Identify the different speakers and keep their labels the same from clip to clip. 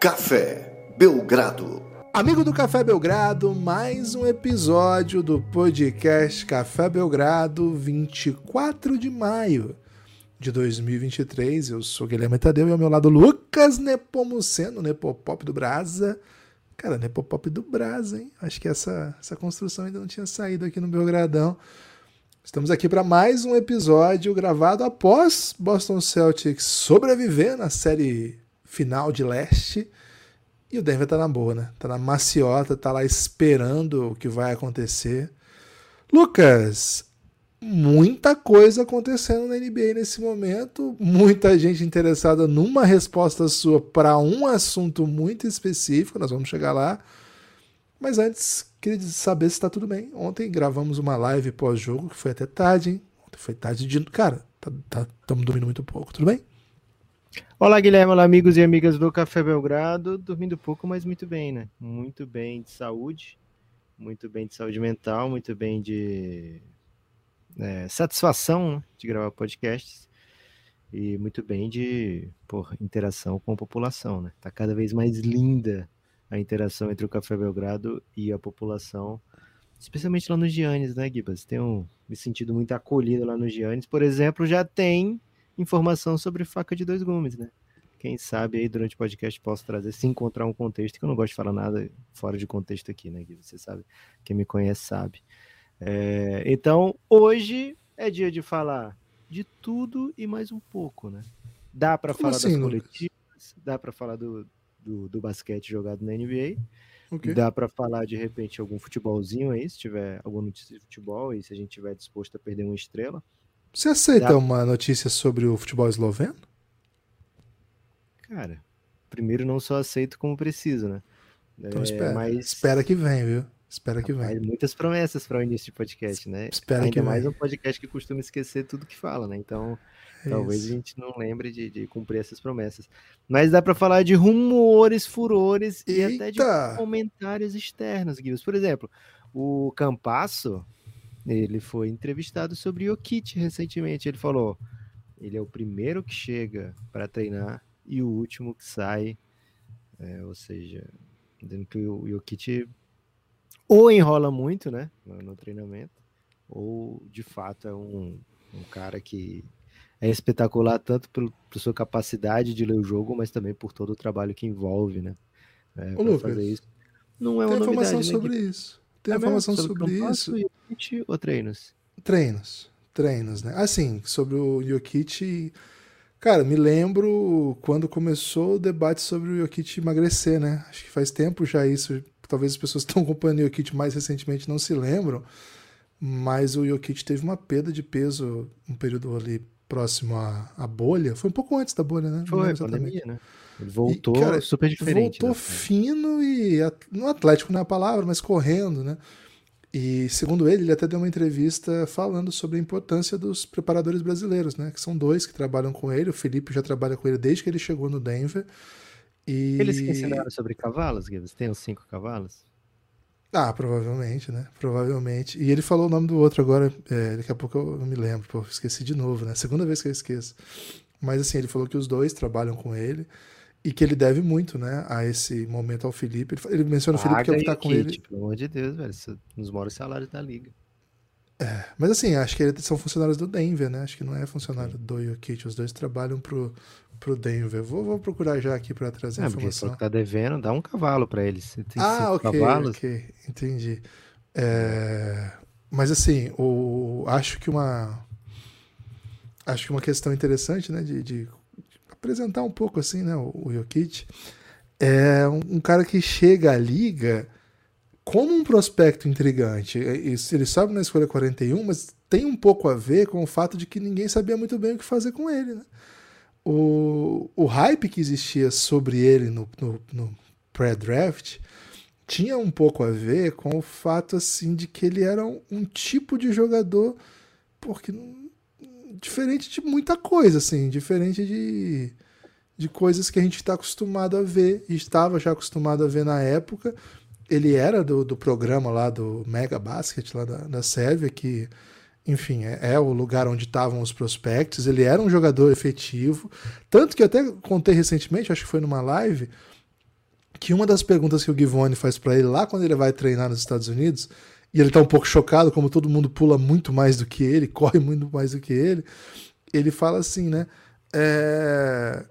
Speaker 1: Café Belgrado.
Speaker 2: Amigo do Café Belgrado, mais um episódio do podcast Café Belgrado, 24 de maio de 2023. Eu sou Guilherme Tadeu e ao meu lado Lucas Nepomuceno, Nepopop do Brasa. Cara, Nepopop do Brasa, hein? Acho que essa, essa construção ainda não tinha saído aqui no Belgradão. Estamos aqui para mais um episódio gravado após Boston Celtics sobreviver na série final de leste. E o Denver tá na boa, né? Tá na maciota, tá lá esperando o que vai acontecer. Lucas, muita coisa acontecendo na NBA nesse momento, muita gente interessada numa resposta sua para um assunto muito específico, nós vamos chegar lá. Mas antes, queria saber se está tudo bem. Ontem gravamos uma live pós-jogo, que foi até tarde, hein? Ontem foi tarde de. Cara, estamos tá, tá, dormindo muito pouco, tudo bem?
Speaker 3: Olá, Guilherme. Olá, amigos e amigas do Café Belgrado. Dormindo pouco, mas muito bem, né? Muito bem de saúde, muito bem de saúde mental, muito bem de é, satisfação né? de gravar podcasts e muito bem de por, interação com a população, né? Tá cada vez mais linda a interação entre o Café Belgrado e a população, especialmente lá no Giannis, né, Gibas? Tenho me sentido muito acolhido lá no Giannis. Por exemplo, já tem informação sobre faca de dois gumes, né? Quem sabe aí durante o podcast posso trazer, se encontrar um contexto, que eu não gosto de falar nada fora de contexto aqui, né? Você sabe, quem me conhece sabe. É, então, hoje é dia de falar de tudo e mais um pouco, né? Dá para falar assim, das coletivas, dá para falar do, do, do, basquete jogado na NBA, okay. dá para falar de repente algum futebolzinho aí, se tiver alguma notícia de futebol e se a gente tiver disposto a perder uma estrela.
Speaker 2: Você aceita Dá... uma notícia sobre o futebol esloveno?
Speaker 3: Cara, primeiro não só aceito como preciso, né?
Speaker 2: Então é, espera, mas... espera que vem, viu? Espera que vem.
Speaker 3: Muitas promessas para o início de podcast, né?
Speaker 2: Espera
Speaker 3: Ainda
Speaker 2: que
Speaker 3: mais
Speaker 2: vem.
Speaker 3: um podcast que costuma esquecer tudo que fala, né? Então, é talvez a gente não lembre de, de, cumprir essas promessas. Mas dá para falar de rumores, furores Eita. e até de comentários externos, Guilherme. Por exemplo, o Campasso, ele foi entrevistado sobre Jokic recentemente. Ele falou: ele é o primeiro que chega para treinar e o último que sai. É, ou seja, dizendo que o Jokic ou enrola muito né, no, no treinamento, ou de fato é um, um cara que é espetacular tanto por, por, sua capacidade de ler o jogo, mas também por todo o trabalho que envolve, né?
Speaker 2: É, Ô, Lucas, fazer isso. Não é uma novidade, informação né, sobre isso. Tem é informação sobre, sobre isso
Speaker 3: ou treinos?
Speaker 2: Treinos. Treinos, né? Assim, sobre o Jokic. Cara, me lembro quando começou o debate sobre o Jokic emagrecer, né? Acho que faz tempo já isso. Talvez as pessoas que estão acompanhando o Jokic mais recentemente não se lembram. Mas o Jokic teve uma perda de peso um período ali próximo à, à bolha. Foi um pouco antes da bolha, né?
Speaker 3: Foi, pandemia, né? Ele voltou e, cara, super diferente.
Speaker 2: Voltou né? fino e. No Atlético não é a palavra, mas correndo, né? E segundo ele, ele até deu uma entrevista falando sobre a importância dos preparadores brasileiros, né? Que são dois que trabalham com ele. O Felipe já trabalha com ele desde que ele chegou no Denver. E...
Speaker 3: Eles que ensinaram sobre cavalos, Gibbs? Tem os cinco cavalos?
Speaker 2: Ah, provavelmente, né? Provavelmente. E ele falou o nome do outro agora, é, daqui a pouco eu não me lembro, pô, esqueci de novo, né? Segunda vez que eu esqueço. Mas assim, ele falou que os dois trabalham com ele e que ele deve muito, né, a esse momento ao Felipe. Ele, menciona o Felipe que ele tá com ele.
Speaker 3: Pelo amor de Deus, velho, nos maiores salários da liga.
Speaker 2: É, mas assim, acho que eles são funcionários do Denver, né? Acho que não é funcionário do Jokic. Os dois trabalham pro, pro Denver. Vou, vou procurar já aqui para trazer é, informação.
Speaker 3: que tá devendo, dá um cavalo para eles.
Speaker 2: ah, ok, cavalos. ok, entendi. É, mas assim, o, acho que uma acho que uma questão interessante, né, de, de apresentar um pouco assim, né, o, o Jokic. É um, cara que chega à liga como um prospecto intrigante. Ele sobe na escolha 41, mas tem um pouco a ver com o fato de que ninguém sabia muito bem o que fazer com ele. Né? O, o hype que existia sobre ele no, no, no pré-draft tinha um pouco a ver com o fato assim de que ele era um, um tipo de jogador porque diferente de muita coisa, assim, diferente de, de coisas que a gente está acostumado a ver, e estava já acostumado a ver na época. Ele era do, do programa lá do Mega Basket, lá da, da Sérvia, que, enfim, é, é o lugar onde estavam os prospectos. Ele era um jogador efetivo, tanto que eu até contei recentemente, acho que foi numa live, que uma das perguntas que o Givone faz para ele lá quando ele vai treinar nos Estados Unidos, e ele tá um pouco chocado, como todo mundo pula muito mais do que ele, corre muito mais do que ele, ele fala assim, né? É...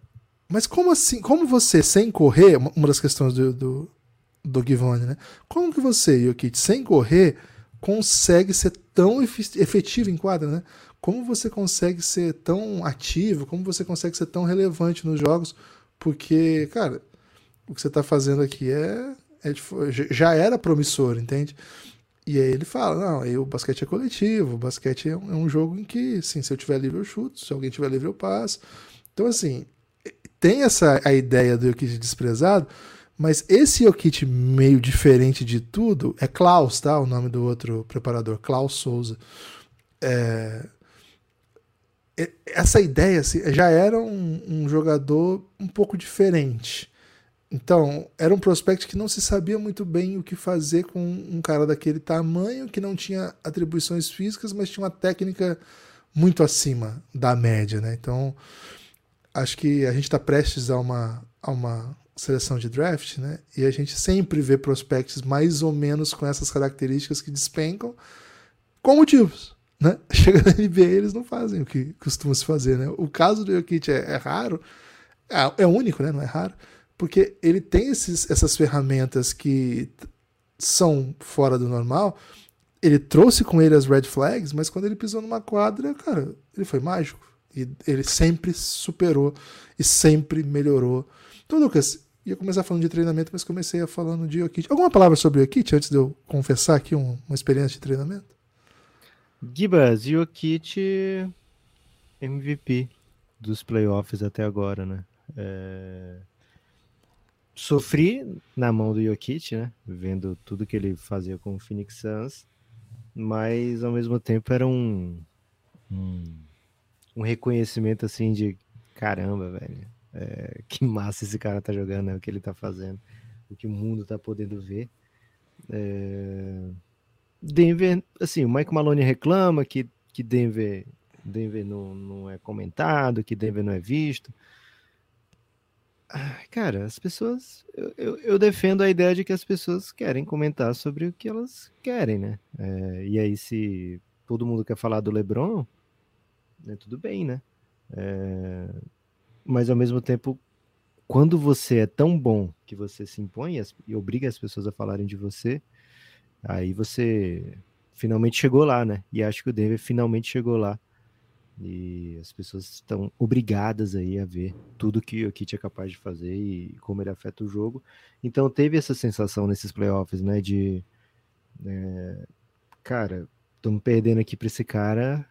Speaker 2: Mas como assim? Como você, sem correr, uma das questões do, do, do Givone, né? Como que você, Jokic, sem correr, consegue ser tão efetivo em quadra, né? Como você consegue ser tão ativo, como você consegue ser tão relevante nos jogos, porque, cara, o que você está fazendo aqui é, é, já era promissor, entende? E aí ele fala, não, aí o basquete é coletivo, o basquete é um, é um jogo em que, sim, se eu tiver livre eu chuto, se alguém tiver livre eu passo. Então, assim, tem essa a ideia do Jokic desprezado, mas esse Jokic meio diferente de tudo é Klaus, tá? O nome do outro preparador, Klaus Souza. É... Essa ideia assim, já era um, um jogador um pouco diferente. Então, era um prospect que não se sabia muito bem o que fazer com um cara daquele tamanho, que não tinha atribuições físicas, mas tinha uma técnica muito acima da média, né? Então, acho que a gente está prestes a uma, a uma seleção de draft, né? E a gente sempre vê prospects mais ou menos com essas características que despencam com motivos, né? Chega na NBA eles não fazem o que costuma se fazer, né? O caso do Jokic é, é raro, é, é, único, né? Não é raro, porque ele tem esses, essas ferramentas que são fora do normal. Ele trouxe com ele as red flags, mas quando ele pisou numa quadra, cara, ele foi mágico. E ele sempre superou e sempre melhorou. Então, Lucas, ia começar falando de treinamento, mas comecei a falando de Jokic. Alguma palavra sobre Jokic antes de eu confessar aqui um, uma experiência de treinamento?
Speaker 3: Gibas, Jokic MVP dos playoffs até agora, né? É... Sofri na mão do Jokic, né? Vendo tudo que ele fazia com o Phoenix Suns, mas ao mesmo tempo era um, um, um reconhecimento assim de caramba, velho é, que massa esse cara tá jogando, né? o que ele tá fazendo, o que o mundo tá podendo ver. É... Denver, assim, o Mike Maloney reclama que, que Denver, Denver não, não é comentado, que Denver não é visto. Cara, as pessoas. Eu, eu, eu, defendo a ideia de que as pessoas querem comentar sobre o que elas querem, né? É, e aí, se todo mundo quer falar do LeBron, né, tudo bem, né? É, mas ao mesmo tempo, quando você é tão bom que você se impõe e obriga as pessoas a falarem de você, aí você finalmente chegou lá, né? E acho que o Denver finalmente chegou lá. E as pessoas estão obrigadas aí a ver tudo que o Kit é capaz de fazer e como ele afeta o jogo. Então teve essa sensação nesses playoffs, né? De é, cara, estamos perdendo aqui para esse cara,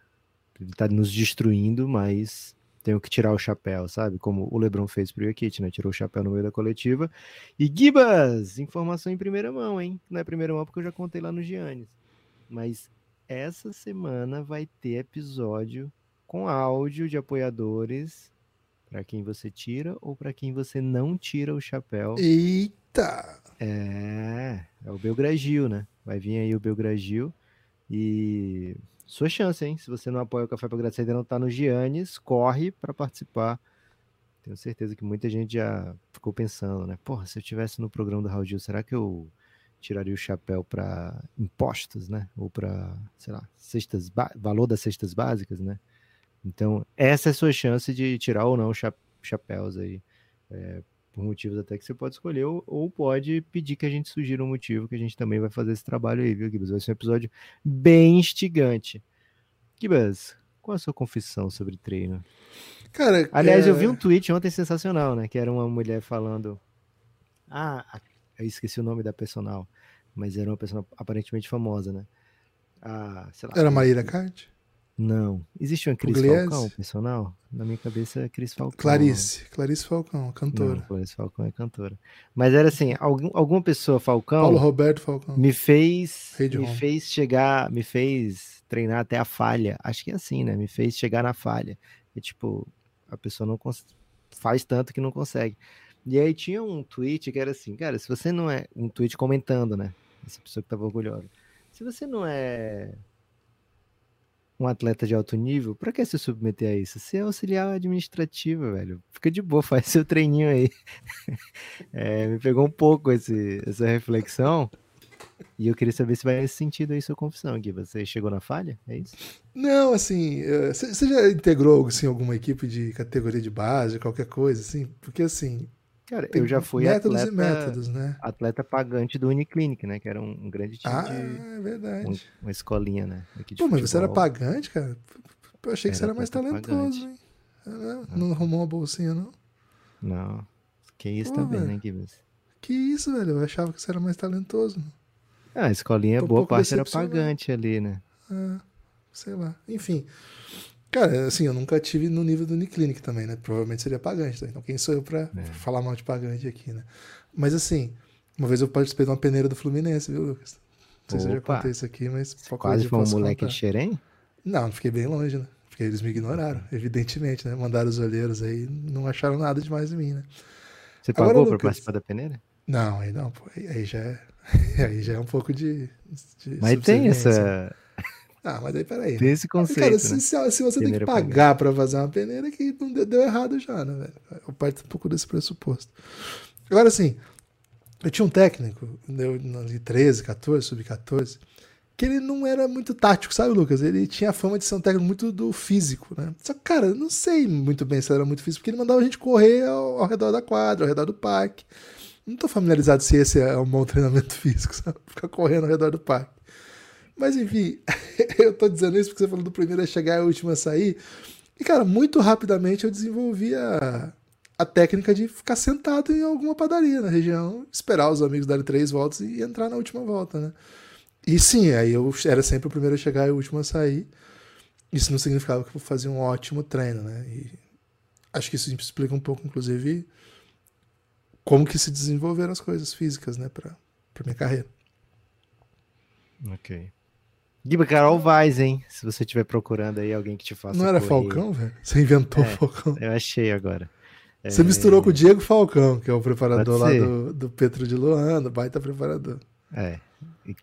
Speaker 3: ele tá nos destruindo, mas tenho que tirar o chapéu, sabe? Como o LeBron fez pro Jokic, né? Tirou o chapéu no meio da coletiva. E Gibas, informação em primeira mão, hein? Não é primeira mão porque eu já contei lá no Giannis. Mas essa semana vai ter episódio com áudio de apoiadores para quem você tira ou para quem você não tira o chapéu.
Speaker 2: Eita!
Speaker 3: É, é o Belgragil, né? Vai vir aí o Belgragil e sua chance, hein? Se você não apoia o Café Belgrado, ainda não está no Giannis, corre para participar. Tenho certeza que muita gente já ficou pensando, né? Porra, se eu tivesse no programa do Raul Gil, será que eu tiraria o chapéu para impostos, né? Ou para, sei lá, cestas valor das cestas básicas, né? Então, essa é a sua chance de tirar ou não chapéus aí. É, por motivos até que você pode escolher, ou, ou, pode pedir que a gente sugira um motivo, que a gente também vai fazer esse trabalho aí, viu, Gibas? Vai ser um episódio bem instigante. Gibas, qual a sua confissão sobre treino?
Speaker 2: Cara,
Speaker 3: Aliás, é... eu vi um tweet ontem sensacional, né? Que era uma mulher falando. Ah, eu esqueci o nome da personal, mas era uma pessoa aparentemente famosa, né?
Speaker 2: Ah, lá, era Maíra Card?
Speaker 3: Não. Existe uma Cris Pugliese? Falcão, personal? Na minha cabeça é Cris Falcão.
Speaker 2: Clarice. Clarice Falcão, cantora. Não,
Speaker 3: Clarice Falcão é cantora. Mas era assim, algum, alguma pessoa Falcão...
Speaker 2: Paulo Roberto Falcão.
Speaker 3: Me fez, me fez chegar, me fez treinar até a falha. Acho que é assim, né? Me fez chegar na falha. E tipo, a pessoa não faz tanto que não consegue. E aí tinha um tweet que era assim, cara, se você não é... Um tweet comentando, né? Essa pessoa que tava orgulhosa. Se você não é um atleta de alto nível, pra que se submeter a isso? Você é auxiliar administrativo, velho. Fica de boa, faz seu treininho aí. É, me pegou um pouco esse, essa reflexão. E eu queria saber se vai nesse sentido aí sua confissão, Gui. Você chegou na falha? É isso?
Speaker 2: Não, assim, eh, você já integrou assim, alguma equipe de categoria de base, qualquer coisa, assim? Porque assim.
Speaker 3: Cara, eu já fui
Speaker 2: métodos
Speaker 3: atleta,
Speaker 2: e métodos, né?
Speaker 3: atleta pagante do Uniclinic, né? Que era um, um grande time
Speaker 2: Ah,
Speaker 3: de
Speaker 2: é verdade.
Speaker 3: um- uma escolinha, né? aqui
Speaker 2: Pô, mas você era pagante, cara? Eu achei que você
Speaker 3: Era
Speaker 2: mais talentoso,
Speaker 3: pagante.
Speaker 2: hein? Ah, Não arrumou uma bolsinha, não?
Speaker 3: Não. Que isso
Speaker 2: Pô,
Speaker 3: também,
Speaker 2: velho.
Speaker 3: né, Gibbs?
Speaker 2: Que isso, velho? Eu achava que você era mais talentoso.
Speaker 3: Ah, a escolinha,
Speaker 2: Tô um
Speaker 3: boa
Speaker 2: pouco
Speaker 3: parte era pagante ali, né?
Speaker 2: Ah, sei lá. Enfim. Cara, assim, eu nunca tive no nível do Uniclinic também, né? Provavelmente seria pagante. Tá? Então quem sou eu pra
Speaker 3: É.
Speaker 2: falar mal de pagante aqui, né? Mas assim, uma vez eu participei de uma peneira do Fluminense, viu, Lucas? Não sei se eu já
Speaker 3: Opa.
Speaker 2: contei isso aqui, mas
Speaker 3: Quase foi um moleque
Speaker 2: contar.
Speaker 3: de xerém?
Speaker 2: Não, fiquei bem longe, né? Porque eles me ignoraram, evidentemente, né? Mandaram os olheiros aí, não acharam nada demais em mim, né?
Speaker 3: Você
Speaker 2: Agora,
Speaker 3: pagou pra
Speaker 2: Lucas,
Speaker 3: participar da peneira?
Speaker 2: Não, aí não, pô. Aí, já é. Aí já é um pouco de. de
Speaker 3: Mas tem essa,
Speaker 2: Ah, mas aí peraí.
Speaker 3: tem esse conceito,
Speaker 2: Cara,
Speaker 3: né?
Speaker 2: se, se- se você tem que
Speaker 3: Peneira
Speaker 2: pagar pra fazer uma peneira, é que não deu, deu errado já, né, velho? Eu parto um pouco desse pressuposto. Agora, assim, eu tinha um técnico, eu, ali 13, 14, sub-14, que ele não era muito tático, sabe, Lucas? Ele tinha a fama de ser um técnico muito do físico, né? Só que, cara, eu não sei muito bem se ele era muito físico, porque ele mandava a gente correr ao, ao redor da quadra, ao redor do parque. Não tô familiarizado se esse é um bom treinamento físico, sabe? Ficar correndo ao redor do parque. Mas enfim, eu tô dizendo isso porque você falou do primeiro a chegar e o último a sair. E, cara, muito rapidamente eu desenvolvi a, a técnica de ficar sentado em alguma padaria na região, esperar os amigos darem três voltas e entrar na última volta, né? E sim, aí eu era sempre o primeiro a chegar e o último a sair. Isso não significava que eu fazia um ótimo treino, né? E acho que isso explica um pouco, inclusive, como que se desenvolveram as coisas físicas, né, pra minha carreira.
Speaker 3: Ok. Giba Carol Vaz, hein? Se você estiver procurando aí alguém que te faça
Speaker 2: Não era
Speaker 3: correr.
Speaker 2: Falcão, velho? Você inventou
Speaker 3: É.
Speaker 2: Falcão.
Speaker 3: Eu achei agora.
Speaker 2: Você
Speaker 3: É,
Speaker 2: misturou com o Diego Falcão, que é o preparador lá do, do Petro de Luanda, baita preparador.
Speaker 3: É. E,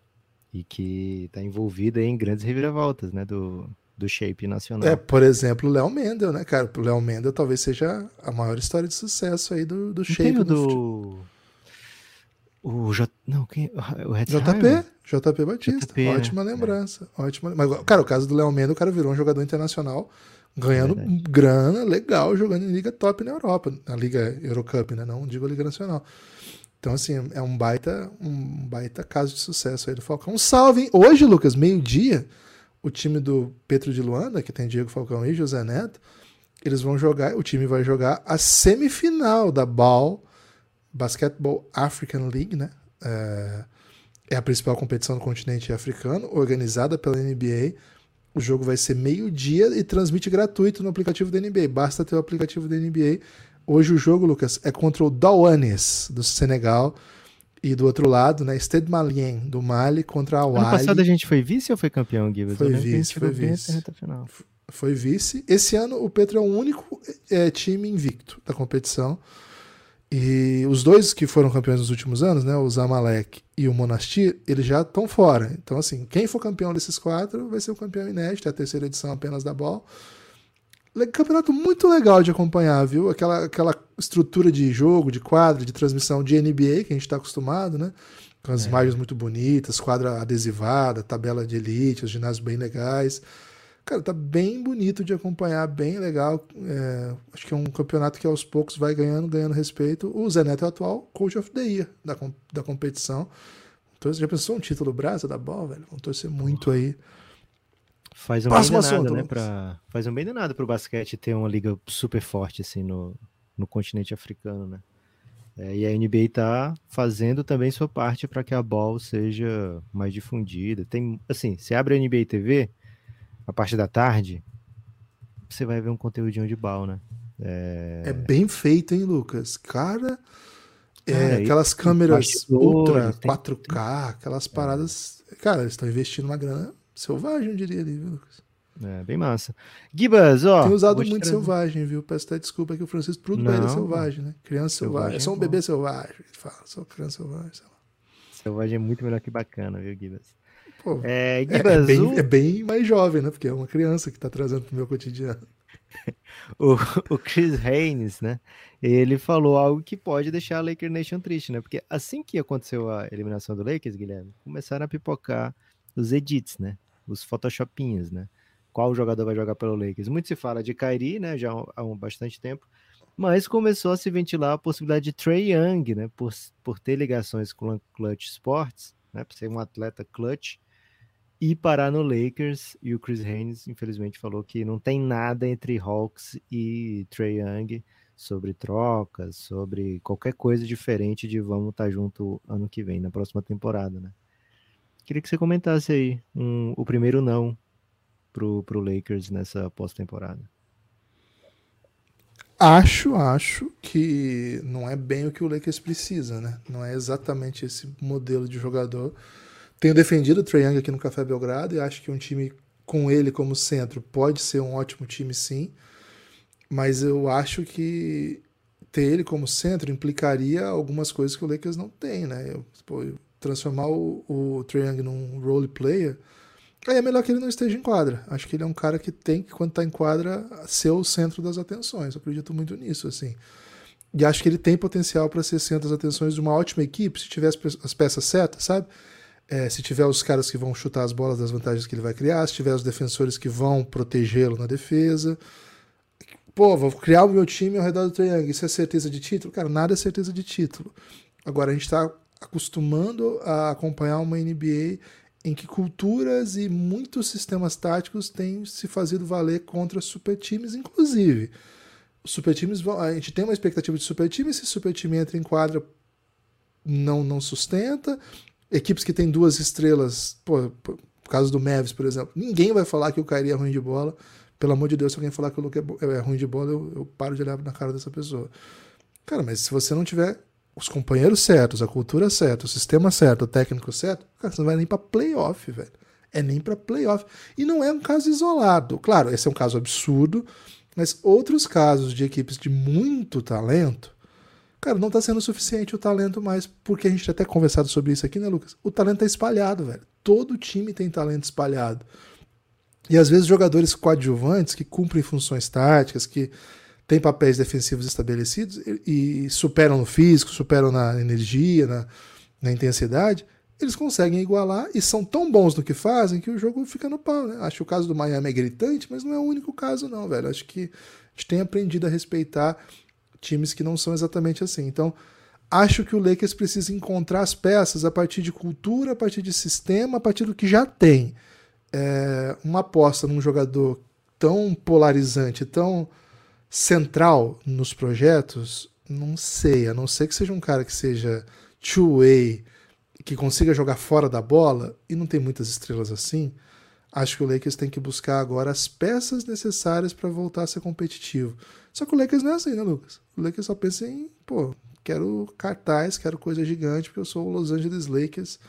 Speaker 3: e que tá envolvido aí em grandes reviravoltas, né? Do, do shape nacional.
Speaker 2: É, por exemplo, o Léo Mendel, né, cara? O Léo Mendel talvez seja a maior história de sucesso aí do, do
Speaker 3: Não
Speaker 2: shape.
Speaker 3: tem o
Speaker 2: do fute-
Speaker 3: do. O J. Não, quem? O
Speaker 2: JP, JP Batista.
Speaker 3: JP, né?
Speaker 2: ótima
Speaker 3: É.
Speaker 2: lembrança. Ótima... Mas, cara, o caso do Léo Mendel, o cara virou um jogador internacional, ganhando
Speaker 3: Verdade.
Speaker 2: grana legal, jogando em liga top na Europa, na Liga Eurocup, né? Não digo a Liga Nacional. Então, assim, é um baita, um baita caso de sucesso aí do Falcão. Um salve, hein? Hoje, Lucas, meio-dia, o time do Petro de Luanda, que tem Diego Falcão e José Neto, eles vão jogar, o time vai jogar a semifinal da BAL, Basketball African League, né? É, é a principal competição no continente africano, organizada pela NBA. O jogo vai ser meio-dia e transmite gratuito no aplicativo da NBA. Basta ter o aplicativo da NBA. Hoje o jogo, Lucas, é contra o Dawanes, do Senegal. E do outro lado, né? Stade Malien, do Mali, contra a
Speaker 3: Ano
Speaker 2: Wali.
Speaker 3: passado a gente foi vice ou foi campeão, Giba?
Speaker 2: Foi vice, foi vice. foi vice. Esse ano o Petro é o único é, time invicto da competição. E os dois que foram campeões nos últimos anos, né, o Zamalek e o Monastir, eles já estão fora. Então, assim, quem for campeão desses quatro vai ser o campeão inédito, é a terceira edição apenas da bola. Campeonato muito legal de acompanhar, viu? Aquela, aquela estrutura de jogo, de quadra, de transmissão de NBA que a gente está acostumado, né? Com as
Speaker 3: É.
Speaker 2: imagens muito bonitas, quadra adesivada, tabela de elite, os ginásios bem legais. Cara, tá bem bonito de acompanhar, bem legal. É, acho que é um campeonato que aos poucos vai ganhando, ganhando respeito. O Zé Neto é o atual Coach of the Year da, da competição. Então, já pensou um título brasa da bola, velho? Vamos torcer muito aí.
Speaker 3: Faz um
Speaker 2: Próximo
Speaker 3: bem danado,
Speaker 2: assunto,
Speaker 3: né? Pra... Faz um bem danado pro basquete ter uma liga super forte, assim, no, no continente africano, né? É, e a NBA tá fazendo também sua parte para que a bola seja mais difundida. Tem, assim, você abre a NBA TV, a parte da tarde, você vai ver um conteúdinho de bal, né?
Speaker 2: É, bem feito, hein, Lucas? Cara, é, aquelas câmeras ultra
Speaker 3: bastidores, tem-
Speaker 2: 4K, aquelas paradas. Cara, eles estão investindo uma grana selvagem, eu diria ali, viu, Lucas?
Speaker 3: É, bem massa. Gibas, ó.
Speaker 2: Tem usado muito
Speaker 3: trazer-
Speaker 2: selvagem, viu? Peço até desculpa que o Francisco tudo é selvagem, né? Criança selvagem.
Speaker 3: selvagem
Speaker 2: É só um
Speaker 3: é
Speaker 2: bebê
Speaker 3: bom.
Speaker 2: selvagem. Ele fala, sou criança selvagem. sei lá.
Speaker 3: Selvagem é muito melhor que bacana, viu, Gibas?
Speaker 2: Pô,
Speaker 3: É,
Speaker 2: é, é bem,
Speaker 3: o-
Speaker 2: é bem mais jovem, né? Porque é uma criança que tá trazendo pro meu cotidiano.
Speaker 3: o, o Chris Haynes, né? Ele falou algo que pode deixar a Laker Nation triste, né? Porque assim que aconteceu a eliminação do Lakers, Guilherme, começaram a pipocar os edits, né? Os photoshopinhos, né? Qual jogador vai jogar pelo Lakers? Muito se fala de Kyrie, né? Já há um bastante tempo. Mas começou a se ventilar a possibilidade de Trey Young, né? Por, por ter ligações com o Clutch Sports, né? Por ser um atleta clutch e parar no Lakers. E o Chris Haynes, infelizmente, falou que não tem nada entre Hawks e Trey Young sobre trocas, sobre qualquer coisa diferente de vamos estar junto ano que vem, na próxima temporada, né? Queria que você comentasse aí um- o primeiro não pro, pro Lakers nessa pós-temporada.
Speaker 2: Acho, acho que não é bem o que o Lakers precisa, né? Não é exatamente esse modelo de jogador. Tenho defendido o Trae Young aqui no Café Belgrado e acho que um time com ele como centro pode ser um ótimo time, sim. Mas eu acho que ter ele como centro implicaria algumas coisas que o Lakers não tem, né? Eu, pô, eu transformar o, o Trae Young num role player, aí é melhor que ele não esteja em quadra. Acho que ele é um cara que tem que, quando está em quadra, ser o centro das atenções. Eu acredito muito nisso, assim. E acho que ele tem potencial para ser centro das atenções de uma ótima equipe, se pe- as peças certas, sabe? É, se tiver os caras que vão chutar as bolas das vantagens que ele vai criar, se tiver os defensores que vão protegê-lo na defesa. Pô, vou criar o meu time ao redor do Trae Young. Isso é certeza de título? Cara, nada é certeza de título. Agora, a gente está acostumando a acompanhar uma NBA em que culturas e muitos sistemas táticos têm se fazido valer contra super times, inclusive. Super times vão, a gente tem uma expectativa de super time, se super time entra em quadra, não, não sustenta. Equipes que têm duas estrelas, pô, por caso do Mavis, por exemplo, ninguém vai falar que o Kyrie é ruim de bola. Pelo amor de Deus, se alguém falar que o Luke é, é ruim de bola, eu, eu paro de olhar na cara dessa pessoa. Cara, mas se você não tiver os companheiros certos, a cultura certa, o sistema certo, o técnico certo, cara, você não vai nem pra playoff, velho. É nem pra playoff. E não é um caso isolado. Claro, esse é um caso absurdo, mas outros casos de equipes de muito talento, cara, não tá sendo suficiente o talento mais, porque a gente até conversado sobre isso aqui, né, Lucas? O talento tá espalhado, velho. Todo time tem talento espalhado. E às vezes jogadores coadjuvantes que cumprem funções táticas, que têm papéis defensivos estabelecidos e, e superam no físico, superam na energia, na, na intensidade, eles conseguem igualar e são tão bons no que fazem que o jogo fica no pau, né? Acho que o caso do Miami é gritante, mas não é o único caso, não, velho. Acho que a gente tem aprendido a respeitar times que não são exatamente assim. Então, acho que o Lakers precisa encontrar as peças a partir de cultura, a partir de sistema, a partir do que já tem. É, uma aposta num jogador tão polarizante, tão central nos projetos, não sei, a não ser que seja um cara que seja two-way, que consiga jogar fora da bola, e não tem muitas estrelas assim, acho que o Lakers tem que buscar agora as peças necessárias para voltar a ser competitivo. Só que o Lakers não é assim, né, Lucas? O Lakers só pensa em, pô, quero cartaz, quero coisa gigante, porque eu sou o Los Angeles Lakers.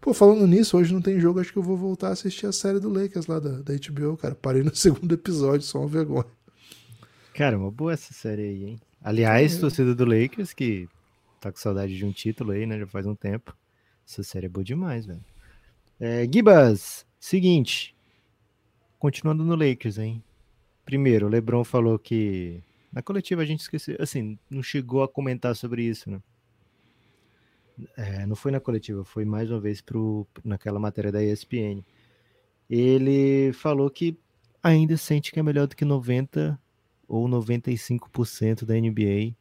Speaker 2: Pô, falando nisso, hoje não tem jogo, acho que eu vou voltar a assistir a série do Lakers lá da, da HBO, cara. Parei no segundo episódio, só uma vergonha.
Speaker 3: Cara, uma boa essa série aí, hein? Aliás, torcida do Lakers, que tá com saudade de um título aí, né? Já faz um tempo. Essa série é boa demais, velho. É, Gibas, seguinte. Continuando no Lakers, hein? Primeiro, o LeBron falou que. Na coletiva a gente esqueceu. Assim, não chegou a comentar sobre isso, né? É, não foi na coletiva, foi mais uma vez pro, naquela matéria da ESPN. Ele falou que ainda sente que é melhor do que 90 ou 95% da NBA,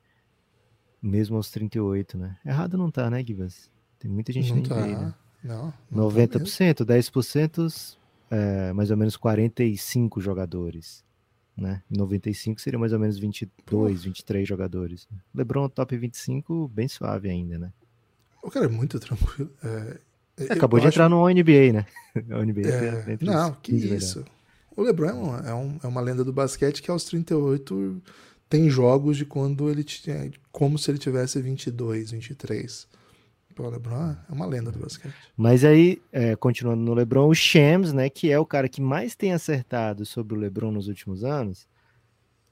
Speaker 3: mesmo aos 38, né? Errado não tá, né, Givas? Tem muita gente
Speaker 2: não
Speaker 3: na
Speaker 2: tá.
Speaker 3: NBA, né?
Speaker 2: Não, não tá
Speaker 3: 90%, 10%, é, mais ou menos 45 jogadores, né? 95 seria mais ou menos 22, 23 jogadores. LeBron top 25, bem suave ainda, né?
Speaker 2: O cara é muito tranquilo. É, eu
Speaker 3: Acabou de
Speaker 2: acho-
Speaker 3: entrar no NBA, né? O NBA
Speaker 2: É, não, que
Speaker 3: 15 melhores.
Speaker 2: isso. O LeBron é, um- é, um- é uma lenda do basquete que aos 38 tem jogos de quando ele tinha. como se ele tivesse 22, 23. Pô, o LeBron é uma lenda do basquete.
Speaker 3: Mas aí, é, continuando no LeBron, o Shams, né, que é o cara que mais tem acertado sobre o LeBron nos últimos anos,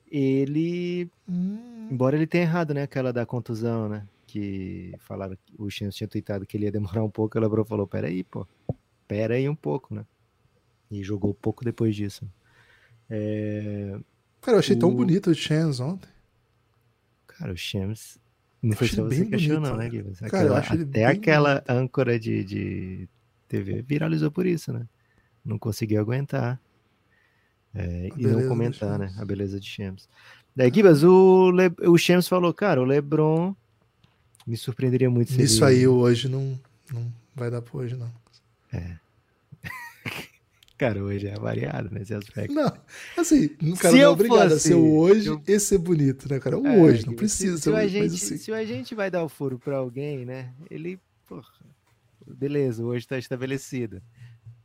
Speaker 3: ele,
Speaker 2: Hum,
Speaker 3: embora ele tenha errado, né, aquela da contusão, né, que falaram, que o Shams tinha tweetado que ele ia demorar um pouco, o LeBron falou, peraí, pô, espera aí um pouco, né? E jogou pouco depois disso. É...
Speaker 2: Cara, eu achei
Speaker 3: O-
Speaker 2: tão bonito o Chance ontem.
Speaker 3: Cara, o Shams. Não foi só você que achou,
Speaker 2: bonito,
Speaker 3: não, né? Gibbs?
Speaker 2: Cara,
Speaker 3: Aquela- até aquela âncora de, de TV viralizou por isso, né? Não conseguiu aguentar. É, e não comentar, né? A beleza de Shams. Daí, Gibas, o, Le... o Shams falou, cara, o LeBron me surpreenderia muito
Speaker 2: Isso
Speaker 3: ele...
Speaker 2: aí hoje não, não vai dar pra hoje, não.
Speaker 3: Cara, hoje é variado nesse aspecto.
Speaker 2: Não, assim, o cara
Speaker 3: Se
Speaker 2: não é obrigado a
Speaker 3: fosse-
Speaker 2: ser o hoje
Speaker 3: eu-
Speaker 2: e ser bonito, né, cara? O
Speaker 3: É,
Speaker 2: hoje, não precisa
Speaker 3: se,
Speaker 2: ser
Speaker 3: se, o
Speaker 2: mas
Speaker 3: agente,
Speaker 2: assim.
Speaker 3: se o agente vai dar o furo pra alguém, né? Ele, porra, beleza, hoje tá estabelecido.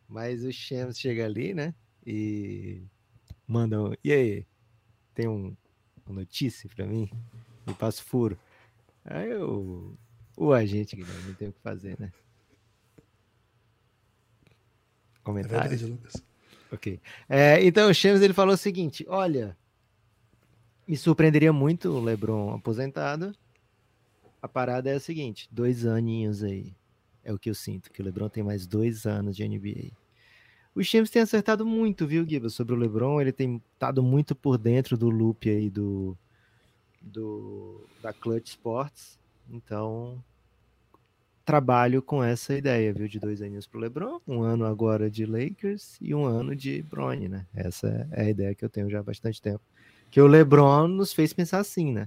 Speaker 3: Mas o Shams chega ali, né? E manda um, e aí, tem um, uma notícia pra mim? Me passa o furo. Aí eu, o agente, Guilherme, não tem o que fazer, né?
Speaker 2: É
Speaker 3: Comentário?
Speaker 2: verdade, Lucas.
Speaker 3: Ok. É, então o Shams ele falou o seguinte: olha, me surpreenderia muito o LeBron aposentado. A parada é a seguinte: dois aninhos aí. É o que eu sinto, que o LeBron tem mais dois anos de NBA. O Shams tem acertado muito, viu, Giba, sobre o LeBron. Ele tem estado muito por dentro do loop aí do, do da Clutch Sports. Então, trabalho com essa ideia, viu, de dois aninhos pro LeBron, um ano agora de Lakers e um ano de Bronny, né? Essa é a ideia que eu tenho já há bastante tempo. Que o LeBron nos fez pensar assim, né?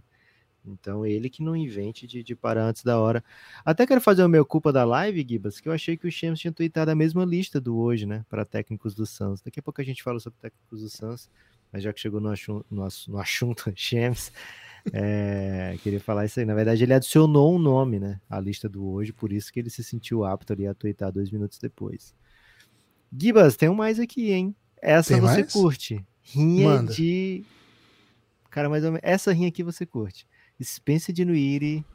Speaker 3: Então, ele que não invente de, de parar antes da hora. Até quero fazer o meu culpa da live, Gibas, que eu achei que o Shams tinha tweetado a mesma lista do hoje, né? Para técnicos do Suns. Daqui a pouco a gente fala sobre técnicos do Suns, mas já que chegou no, assunto, no, no assunto Shams, é, queria falar isso aí. Na verdade, ele adicionou um nome, né? À lista do hoje, por isso que ele se sentiu apto ali a tweetar dois minutos depois. Gibas, tem um mais aqui, hein? Essa
Speaker 2: Tem
Speaker 3: você
Speaker 2: mais?
Speaker 3: curte. Rinha
Speaker 2: Manda.
Speaker 3: de. Cara, mais ou menos. Essa rinha aqui você curte. Spencer de Nuiri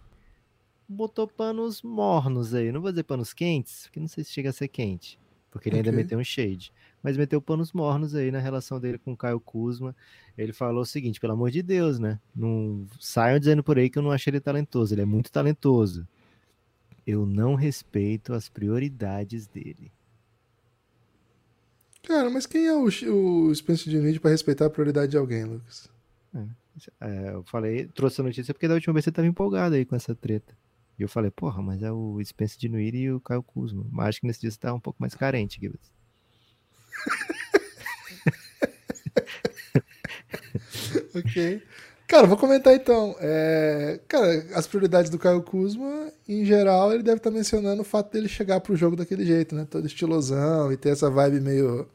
Speaker 3: botou panos mornos aí. Não vou dizer panos quentes, porque não sei se chega a ser quente. Porque ele ainda
Speaker 2: Ok.
Speaker 3: meteu um shade. Mas meteu panos mornos aí na relação dele com o Caio Kuzma. Ele falou o seguinte, pelo amor de Deus, né? Não saiam dizendo por aí que eu não achei ele talentoso. Ele é muito talentoso. Eu não respeito as prioridades dele.
Speaker 2: Cara, mas quem é o, o Spencer Dinwiddie pra respeitar a prioridade de alguém, Lucas?
Speaker 3: É, eu falei, trouxe a notícia porque da última vez você tava empolgado aí com essa treta. E eu falei, porra, mas é o Spencer de Nuiri e o Caio Kuzma. Mas acho que nesse dia você tá um pouco mais carente, Gibbs.
Speaker 2: Ok. Cara, vou comentar então. É, Cara, as prioridades do Caio Kuzma, em geral, ele deve estar mencionando o fato dele chegar pro jogo daquele jeito, né? Todo estilosão e ter essa vibe meio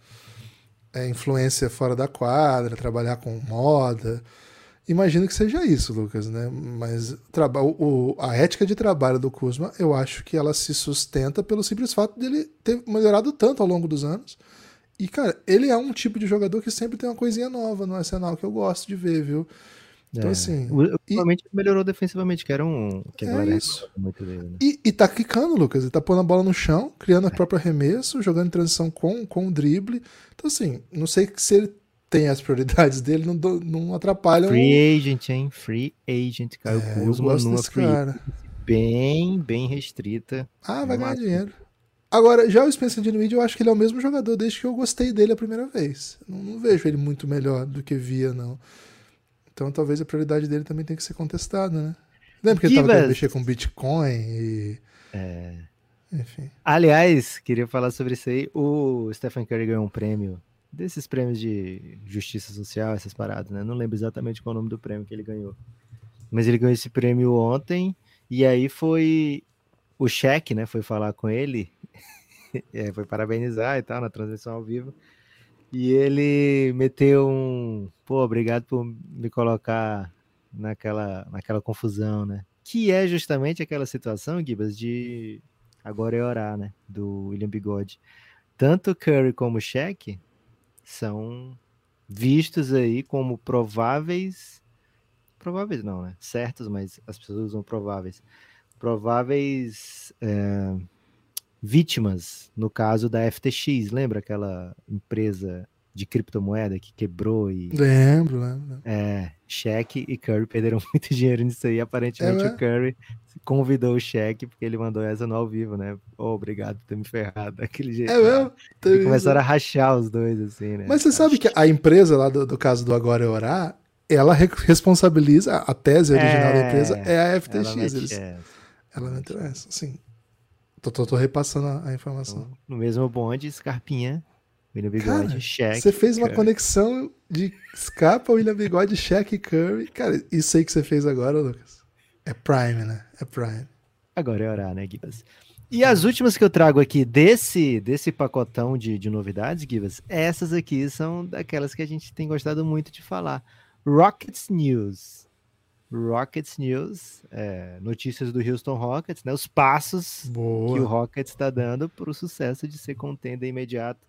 Speaker 2: é, influência fora da quadra, trabalhar com moda. Imagino que seja isso, Lucas, né? Mas o, a ética de trabalho do Kuzma, eu acho que ela se sustenta pelo simples fato dele ter melhorado tanto ao longo dos anos. E, cara, ele é um tipo de jogador que sempre tem uma coisinha nova no arsenal que eu gosto de ver, viu? Então,
Speaker 3: É.
Speaker 2: assim.
Speaker 3: Ultimamente melhorou defensivamente, que era um. Que
Speaker 2: É
Speaker 3: galera
Speaker 2: isso.
Speaker 3: muito dele, né?
Speaker 2: E, e tá quicando, Lucas. Ele tá pondo a bola no chão, criando a própria arremesso, jogando em transição com, com o drible. Então, assim, não sei se ele tem as prioridades dele, não, do- não atrapalham.
Speaker 3: Free agent, hein? Free agent, Caio
Speaker 2: É,
Speaker 3: Kuzma numa free
Speaker 2: cara.
Speaker 3: bem, bem restrita.
Speaker 2: Ah, vai ganhar dinheiro. Agora, já o Spencer Dinwiddie, eu acho que ele é o mesmo jogador desde que eu gostei dele a primeira vez. Não, não vejo ele muito melhor do que via, não. Então, talvez a prioridade dele também tenha que ser contestada, né? Lembra que ele tava
Speaker 3: Gibas.
Speaker 2: querendo mexer com Bitcoin e...
Speaker 3: É.
Speaker 2: Enfim.
Speaker 3: Aliás, queria falar sobre isso aí. O Stephen Curry ganhou um prêmio, desses prêmios de justiça social, essas paradas, né? Não lembro exatamente qual o nome do prêmio que ele ganhou. Mas ele ganhou esse prêmio ontem, e aí foi o cheque, né? Foi falar com ele, é, foi parabenizar e tal, na transmissão ao vivo. E ele meteu um, pô, obrigado por me colocar naquela, naquela confusão, né? Que é justamente aquela situação, Gibas, de agora é orar, né? Do William Bigode. Tanto Curry como Shaq são vistos aí como prováveis. Prováveis não, né? Certos, mas as pessoas usam prováveis. Prováveis é, vítimas, no caso da FTX. Lembra aquela empresa de criptomoeda que quebrou e.
Speaker 2: Lembro, lembro.
Speaker 3: É, Shaq e Curry perderam muito dinheiro nisso aí. Aparentemente
Speaker 2: É,
Speaker 3: o Curry convidou o Shaq porque ele mandou essa no ao vivo, né? Oh, obrigado por ter me ferrado daquele jeito.
Speaker 2: É mesmo?
Speaker 3: E
Speaker 2: Teve
Speaker 3: começaram a rachar os dois, assim, né?
Speaker 2: Mas você sabe que a empresa lá do, do caso do Agora é Orar, ela re- responsabiliza, a tese original da
Speaker 3: É,
Speaker 2: empresa é a
Speaker 3: Ela
Speaker 2: FTX.
Speaker 3: mete
Speaker 2: eles-
Speaker 3: essa.
Speaker 2: ela meteu essa, sim. Tô, tô, tô repassando a, a informação.
Speaker 3: Então, no mesmo bonde, Scarpinha, William Bigode,
Speaker 2: Cara,
Speaker 3: Shaq.
Speaker 2: Você fez uma
Speaker 3: Curry.
Speaker 2: conexão de Scarpa, William Bigode, Shaq e Curry. Cara, isso aí que você fez agora, Lucas. É Prime, né? É Prime.
Speaker 3: Agora é orar, né, Gibas? E as últimas que eu trago aqui desse, desse pacotão de, de novidades, Gibas, essas aqui são daquelas que a gente tem gostado muito de falar. Rockets News. Rockets News, é, notícias do Houston Rockets, né? Os passos que o
Speaker 2: Boa.
Speaker 3: Rockets está dando para o sucesso de ser contender imediato.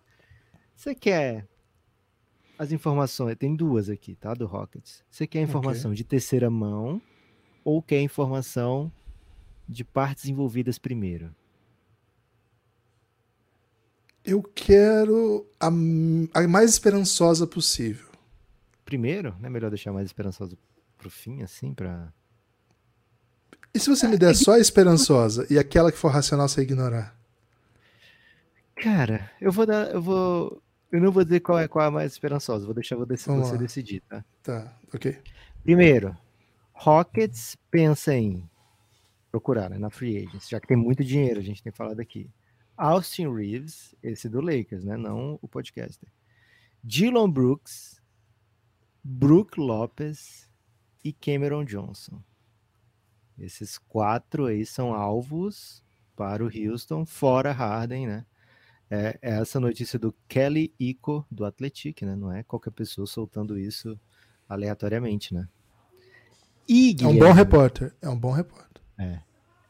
Speaker 3: Você quer as informações? Tem duas aqui, tá? Do Rockets. Você quer informação de terceira mão ou quer informação de partes envolvidas primeiro?
Speaker 2: Eu quero a, a mais esperançosa possível.
Speaker 3: Primeiro, não é melhor deixar mais esperançoso pro fim, assim, para
Speaker 2: E se você me der só a esperançosa e aquela que for racional você ignorar?
Speaker 3: Cara, eu vou dar, eu vou, eu não vou dizer qual é qual é a mais esperançosa, vou deixar você, decidir, tá?
Speaker 2: Tá, ok.
Speaker 3: Primeiro, Rockets pensa em procurar né, na free agents, já que tem muito dinheiro, a gente tem falado aqui. Austin Reeves, esse do Lakers, né? Não o podcaster. Dylan Brooks, Brook Lopes e Cameron Johnson. Esses quatro aí são alvos para o Houston, fora Harden, né? É, é essa notícia do Kelly Ico, do Athletic, né? Não é qualquer pessoa soltando isso aleatoriamente, né? E,
Speaker 2: É um bom repórter. É um bom repórter.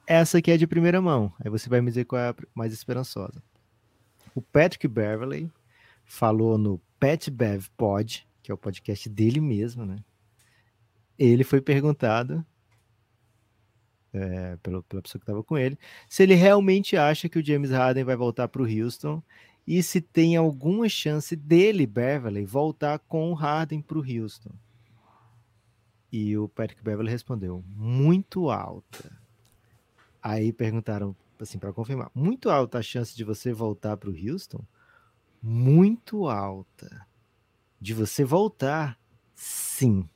Speaker 3: essa aqui é de primeira mão. Aí você vai me dizer qual é a mais esperançosa. O Patrick Beverley falou no Pat Bev Pod, que é o podcast dele mesmo, né? Ele foi perguntado é, pelo- pela pessoa que estava com ele se ele realmente acha que o James Harden vai voltar para o Houston e se tem alguma chance dele, Beverley, voltar com o Harden para o Houston. E o Patrick Beverley respondeu: muito alta. Aí perguntaram, assim, para confirmar: muito alta a chance de você voltar para o Houston? Muito alta. De você voltar, sim.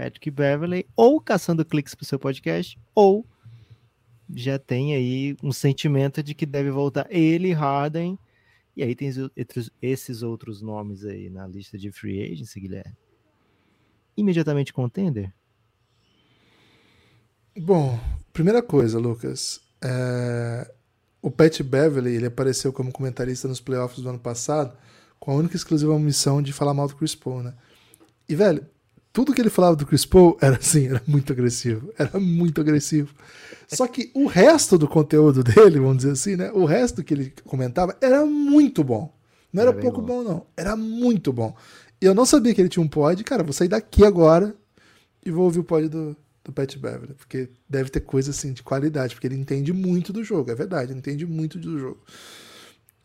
Speaker 3: Patrick Beverley, ou caçando cliques para o seu podcast, ou já tem aí um sentimento de que deve voltar ele, Harden. E aí tem esses outros nomes aí na lista de free agents, Guilherme. Imediatamente contender?
Speaker 2: Bom, primeira coisa, Lucas. é, O Pat Beverly ele apareceu como comentarista nos playoffs do ano passado com a única exclusiva missão de falar mal do Chris Paul, né? E, velho, tudo que ele falava do Chris Paul era assim, era muito agressivo. Era muito agressivo. Só que o resto do conteúdo dele, vamos dizer assim, né? O resto que ele comentava era muito bom. Não era,
Speaker 3: Era
Speaker 2: pouco
Speaker 3: bom.
Speaker 2: bom. não. Era muito bom. E eu não sabia que ele tinha um pod. Cara, vou sair daqui agora e vou ouvir o pod do, do Pat Beverly. Porque deve ter coisa assim de qualidade. Porque ele entende muito do jogo. É verdade, ele entende muito do jogo.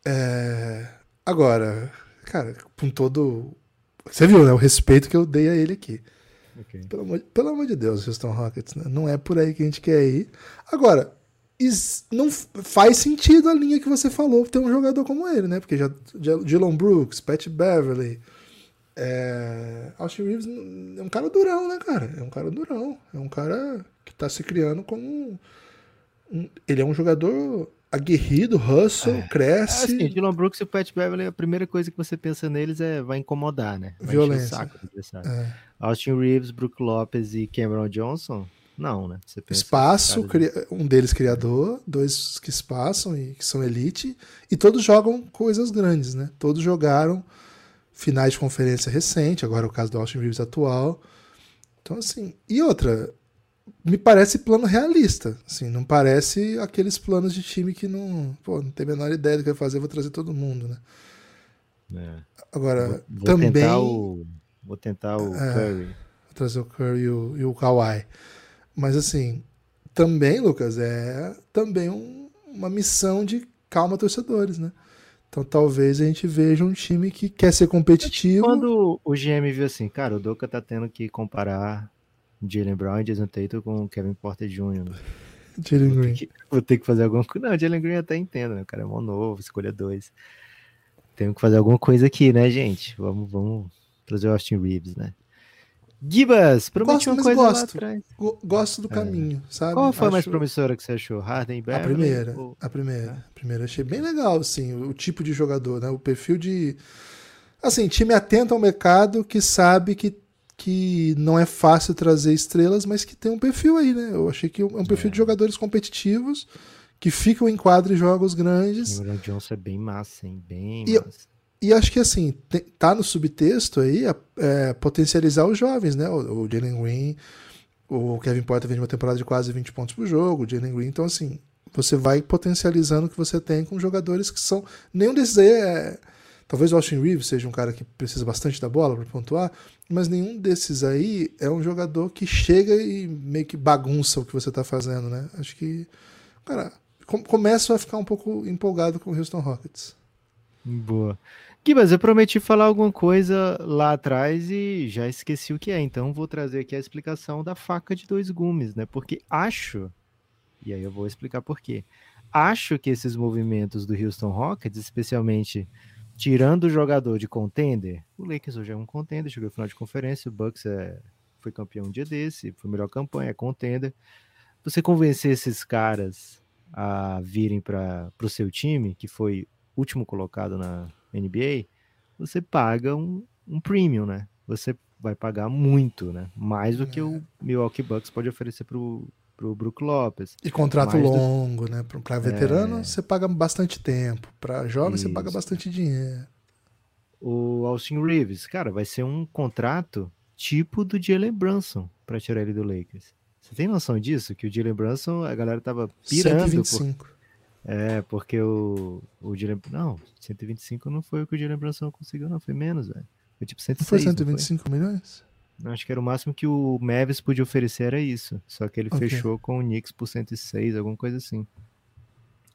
Speaker 2: É, Agora, cara, com todo. Você viu, né? O respeito que eu dei a ele aqui. Pelo amor, pelo amor de Deus, Houston Rockets, né? Não é por aí que a gente quer ir. Agora, is- não faz sentido a linha que você falou ter um jogador como ele, né? Porque já, já Dylan Brooks, Pat Beverly, é, Austin Reeves é um cara durão, né, cara? É um cara durão. É um cara que tá se criando como um, um- ele é um jogador aguerrido, hustle, cresce.
Speaker 3: Assim, Dylan Brooks e o Pat Beverly, a primeira coisa que você pensa neles é vai incomodar, né? Vai
Speaker 2: Violência.
Speaker 3: saco
Speaker 2: é,
Speaker 3: Austin Reeves, Brook Lopes e Cameron Johnson? Não, né? Você pensa
Speaker 2: espaço,
Speaker 3: caras
Speaker 2: cria- um deles criador, dois que espaçam e que são elite, e todos jogam coisas grandes, né? Todos jogaram finais de conferência recente, agora é o caso do Austin Reeves atual. Então, assim, e outra, me parece plano realista, assim, não parece aqueles planos de time que não, pô, não tem a menor ideia do que vai fazer, vou trazer todo mundo, né?
Speaker 3: É.
Speaker 2: Agora,
Speaker 3: Vou, vou
Speaker 2: também
Speaker 3: tentar o, vou tentar o
Speaker 2: É.
Speaker 3: Curry.
Speaker 2: trazer o Curry e o, e o Kawhi. Mas assim, também, Lucas, é também um- uma missão de calma torcedores, né? Então talvez a gente veja um time que quer ser competitivo.
Speaker 3: Quando o GM viu assim, cara, o Doca tá tendo que comparar Jalen Brown e Jason Tatum com o Kevin Porter Jr.
Speaker 2: Jalen Green.
Speaker 3: que, vou ter que fazer alguma coisa. Não, Jalen Green até entendo, né? O cara é mó novo, escolha dois. Temos que fazer alguma coisa aqui, né, gente? Vamos, vamos trazer o Austin Reeves, né? Gibas, prometi
Speaker 2: Gosto,
Speaker 3: uma coisa lá
Speaker 2: gosto.
Speaker 3: atrás.
Speaker 2: Go- Gosto do caminho, sabe?
Speaker 3: É. Qual foi a mais promissora que você achou? Harden e
Speaker 2: A
Speaker 3: Beverly?
Speaker 2: primeira,
Speaker 3: Ou-
Speaker 2: a primeira, a primeira achei bem legal, assim, o tipo de jogador, né? O perfil de, assim, time atento ao mercado que sabe que, que não é fácil trazer estrelas, mas que tem um perfil aí, né? Eu achei que é um perfil de jogadores competitivos que ficam em quadra e jogos grandes.
Speaker 3: Cameron Johnson é bem massa, hein? Bem
Speaker 2: E-
Speaker 3: massa.
Speaker 2: E acho que assim, tá no subtexto aí é, potencializar os jovens, né? O, o Jalen Green, o Kevin Porter vem de uma temporada de quase 20 pontos por jogo, o Jalen Green, então assim, você vai potencializando o que você tem com jogadores que são. Nenhum desses aí é. Talvez o Austin Reeves seja um cara que precisa bastante da bola para pontuar, mas nenhum desses aí é um jogador que chega e meio que bagunça o que você tá fazendo, né? Acho que. Cara, com, começo a ficar um pouco empolgado com o Houston Rockets.
Speaker 3: Boa. Gibas, eu prometi falar alguma coisa lá atrás e já esqueci o que é, então vou trazer aqui a explicação da faca de dois gumes, né? Porque acho, e aí eu vou explicar por quê. Acho que esses movimentos do Houston Rockets, especialmente tirando o jogador de contender, o Lakers hoje é um contender, chegou ao final de conferência, o Bucks é, foi campeão um dia desse, foi a melhor campanha, é contender. Você convencer esses caras a virem para o seu time, que foi último colocado na NBA, você paga um, um premium, né? Você vai pagar muito, né? Mais do que o Milwaukee Bucks pode oferecer pro, pro Brook Lopes.
Speaker 2: E contrato
Speaker 3: Mais do-
Speaker 2: longo, né? Para veterano,
Speaker 3: É.
Speaker 2: você paga bastante tempo. Para jovem, você paga
Speaker 3: Isso.
Speaker 2: bastante dinheiro.
Speaker 3: O Austin Reeves, cara, vai ser um contrato tipo do Jalen Brunson para tirar ele do Lakers. Você tem noção disso? Que o Jalen Brunson, a galera tava pirando. por-
Speaker 2: 125.
Speaker 3: É, porque o, o Jalen... Não, 125 não foi o que o Jalen Brunson conseguiu, não. Foi menos, velho. Foi tipo 106,
Speaker 2: Não foi
Speaker 3: não foi?
Speaker 2: 125 milhões?
Speaker 3: Acho que era o máximo que o Mavis podia oferecer era isso. Só que ele
Speaker 2: Ok.
Speaker 3: fechou com o Knicks por 106, alguma coisa assim.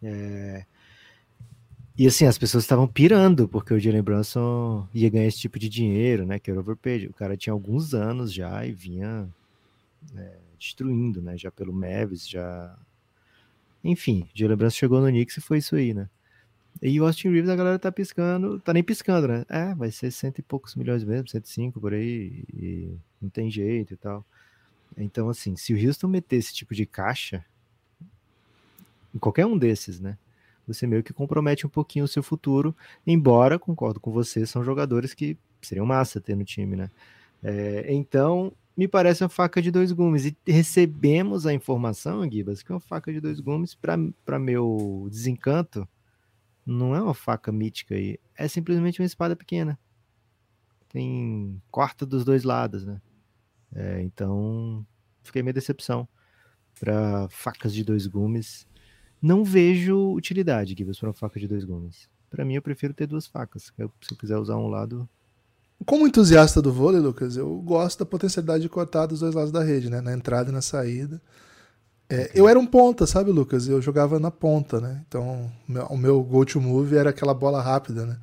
Speaker 3: É, E assim, as pessoas estavam pirando, porque o Jalen Brunson ia ganhar esse tipo de dinheiro, né? Que era overpaid. O cara tinha alguns anos já e vinha é, destruindo, né? Já pelo Mavis, já... Enfim, o Jalen Brunson chegou no Knicks e foi isso aí, né? E o Austin Reeves, a galera tá piscando, tá nem piscando, né? É, vai ser cento e poucos milhões mesmo, 105 por aí, e não tem jeito e tal. Então, assim, se o Houston meter esse tipo de caixa, em qualquer um desses, né? Você meio que compromete um pouquinho o seu futuro, embora, concordo com você, são jogadores que seriam massa ter no time, né? É, então, me parece uma faca de dois gumes. E recebemos a informação, Gibas, que é uma faca de dois gumes, para meu desencanto, não é uma faca mítica aí, é simplesmente uma espada pequena. Tem quarto dos dois lados, né? É, então, fiquei meio decepção para facas de dois gumes. Não vejo utilidade, Gibas, para uma faca de dois gumes. Para mim, eu prefiro ter duas facas. Eu- se eu quiser usar um lado,
Speaker 2: Como entusiasta do vôlei, Lucas, eu gosto da potencialidade de cortar dos dois lados da rede, né? Na entrada e na saída. É, eu era um ponta, sabe, Lucas? Eu jogava na ponta, né? Então, o meu- o meu go-to move era aquela bola rápida, né?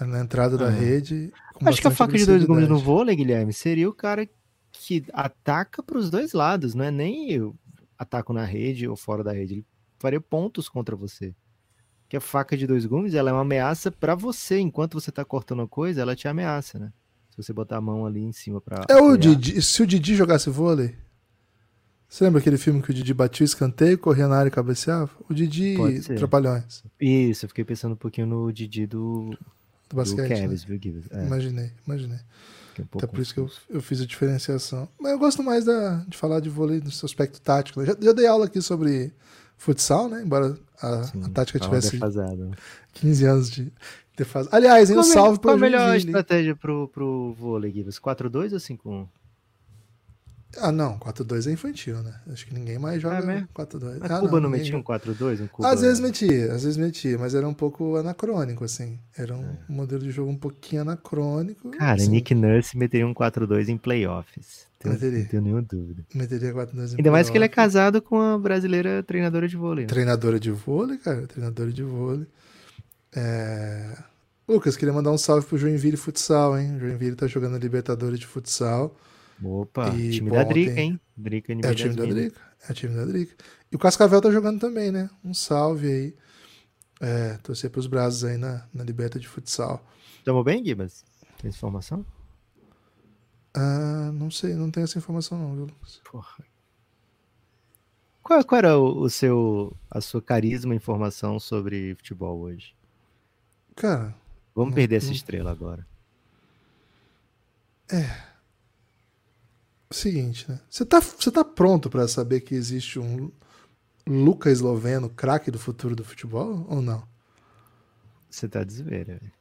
Speaker 2: Na entrada da rede.
Speaker 3: Acho que a faca de dois gumes no vôlei, Guilherme, seria o cara que ataca para os dois lados, não é nem eu ataco na rede ou fora da rede. Ele faria pontos contra você. Que a faca de dois gumes, ela é uma ameaça para você. Enquanto você tá cortando a coisa, ela te ameaça, né? Se você botar a mão ali em cima para
Speaker 2: É o Didi. Se o Didi jogasse vôlei. Você lembra aquele filme que o Didi batia o escanteio, corria na área e cabeceava? O Didi. Trapalhões,
Speaker 3: Isso, eu fiquei pensando um pouquinho no Didi do,
Speaker 2: do
Speaker 3: do
Speaker 2: basquete. né?
Speaker 3: Viu? É,
Speaker 2: Imaginei, imaginei.
Speaker 3: um
Speaker 2: Até por isso que eu, eu fiz a diferenciação. Mas eu gosto mais da, de falar de vôlei no seu aspecto tático. né? Já, já dei aula aqui sobre futsal, né? Embora a,
Speaker 3: Sim,
Speaker 2: a tática
Speaker 3: tava
Speaker 2: tivesse
Speaker 3: defasado.
Speaker 2: 15 anos de defasa. Aliás, hein, um
Speaker 3: Qual
Speaker 2: salve para
Speaker 3: Qual
Speaker 2: o
Speaker 3: a melhor
Speaker 2: hein?
Speaker 3: estratégia pro, pro vôlei, Gibbs? 4-2 ou 5-1?
Speaker 2: Ah, não, 4-2 é infantil, né? Acho que ninguém mais joga
Speaker 3: É mesmo?
Speaker 2: 4-2.
Speaker 3: A
Speaker 2: Ah,
Speaker 3: Cuba não,
Speaker 2: ninguém
Speaker 3: metia um
Speaker 2: joga.
Speaker 3: 4-2? Um Cuba...
Speaker 2: Às vezes metia, às vezes metia, mas era um pouco anacrônico, assim. Era
Speaker 3: É.
Speaker 2: um modelo de jogo um pouquinho anacrônico.
Speaker 3: Cara,
Speaker 2: assim,
Speaker 3: Nick Nurse meteria um 4-2 em playoffs. Tenho,
Speaker 2: Meteria.
Speaker 3: não tenho nenhuma dúvida.
Speaker 2: Meteria 4-2 em
Speaker 3: Ainda mais que ele é casado com a brasileira treinadora de vôlei. Né?
Speaker 2: Treinadora de vôlei, cara, treinadora de vôlei. É... Lucas, queria mandar um salve pro Joinville Futsal, hein? O Joinville tá jogando a Libertadores de Futsal.
Speaker 3: Opa,
Speaker 2: E,
Speaker 3: time
Speaker 2: pô,
Speaker 3: da Drica,
Speaker 2: ontem-
Speaker 3: hein? Drica
Speaker 2: É o time da. Drica. É o time da Drica. E o Cascavel tá jogando também, né? Um salve aí. É, torcer pros braços aí na, na Liberta de Futsal.
Speaker 3: Tamo bem, Gibas? Tem essa informação?
Speaker 2: Ah, não sei, não tenho essa informação não, viu, Lucas?
Speaker 3: Porra. Qual, qual era o, o seu, a sua carisma e informação sobre futebol hoje?
Speaker 2: Cara,
Speaker 3: Vamos
Speaker 2: Não-
Speaker 3: perder essa
Speaker 2: não-
Speaker 3: estrela agora.
Speaker 2: Seguinte, né? Você tá, você tá pronto pra saber que existe um Luca esloveno, craque do futuro do futebol ou não?
Speaker 3: Você tá de zoeira, velho.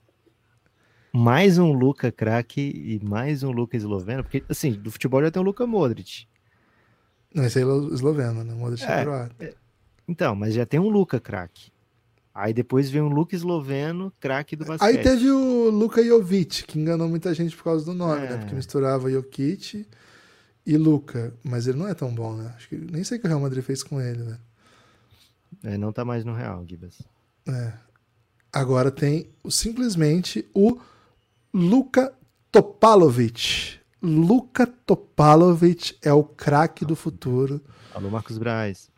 Speaker 3: Mais um Luca craque e mais um Luca esloveno, porque assim, do futebol já tem o Luca Modric.
Speaker 2: Não, esse aí é esloveno, né? Modric é
Speaker 3: É.
Speaker 2: croata.
Speaker 3: Então, mas já tem um Luca craque. Aí depois vem um Luca esloveno, craque do basquete.
Speaker 2: Aí teve o Luka Jovic, que enganou muita gente por causa do nome,
Speaker 3: É.
Speaker 2: né? Porque misturava Jokic e Luca. Mas ele não é tão bom, né? Acho que nem sei o que o Real Madrid fez com ele, né?
Speaker 3: É, não tá mais no Real, Gibas.
Speaker 2: É. Agora tem simplesmente o Luka Topalovic. Luka Topalovic é o craque do futuro.
Speaker 3: Alô, Marcos Braz.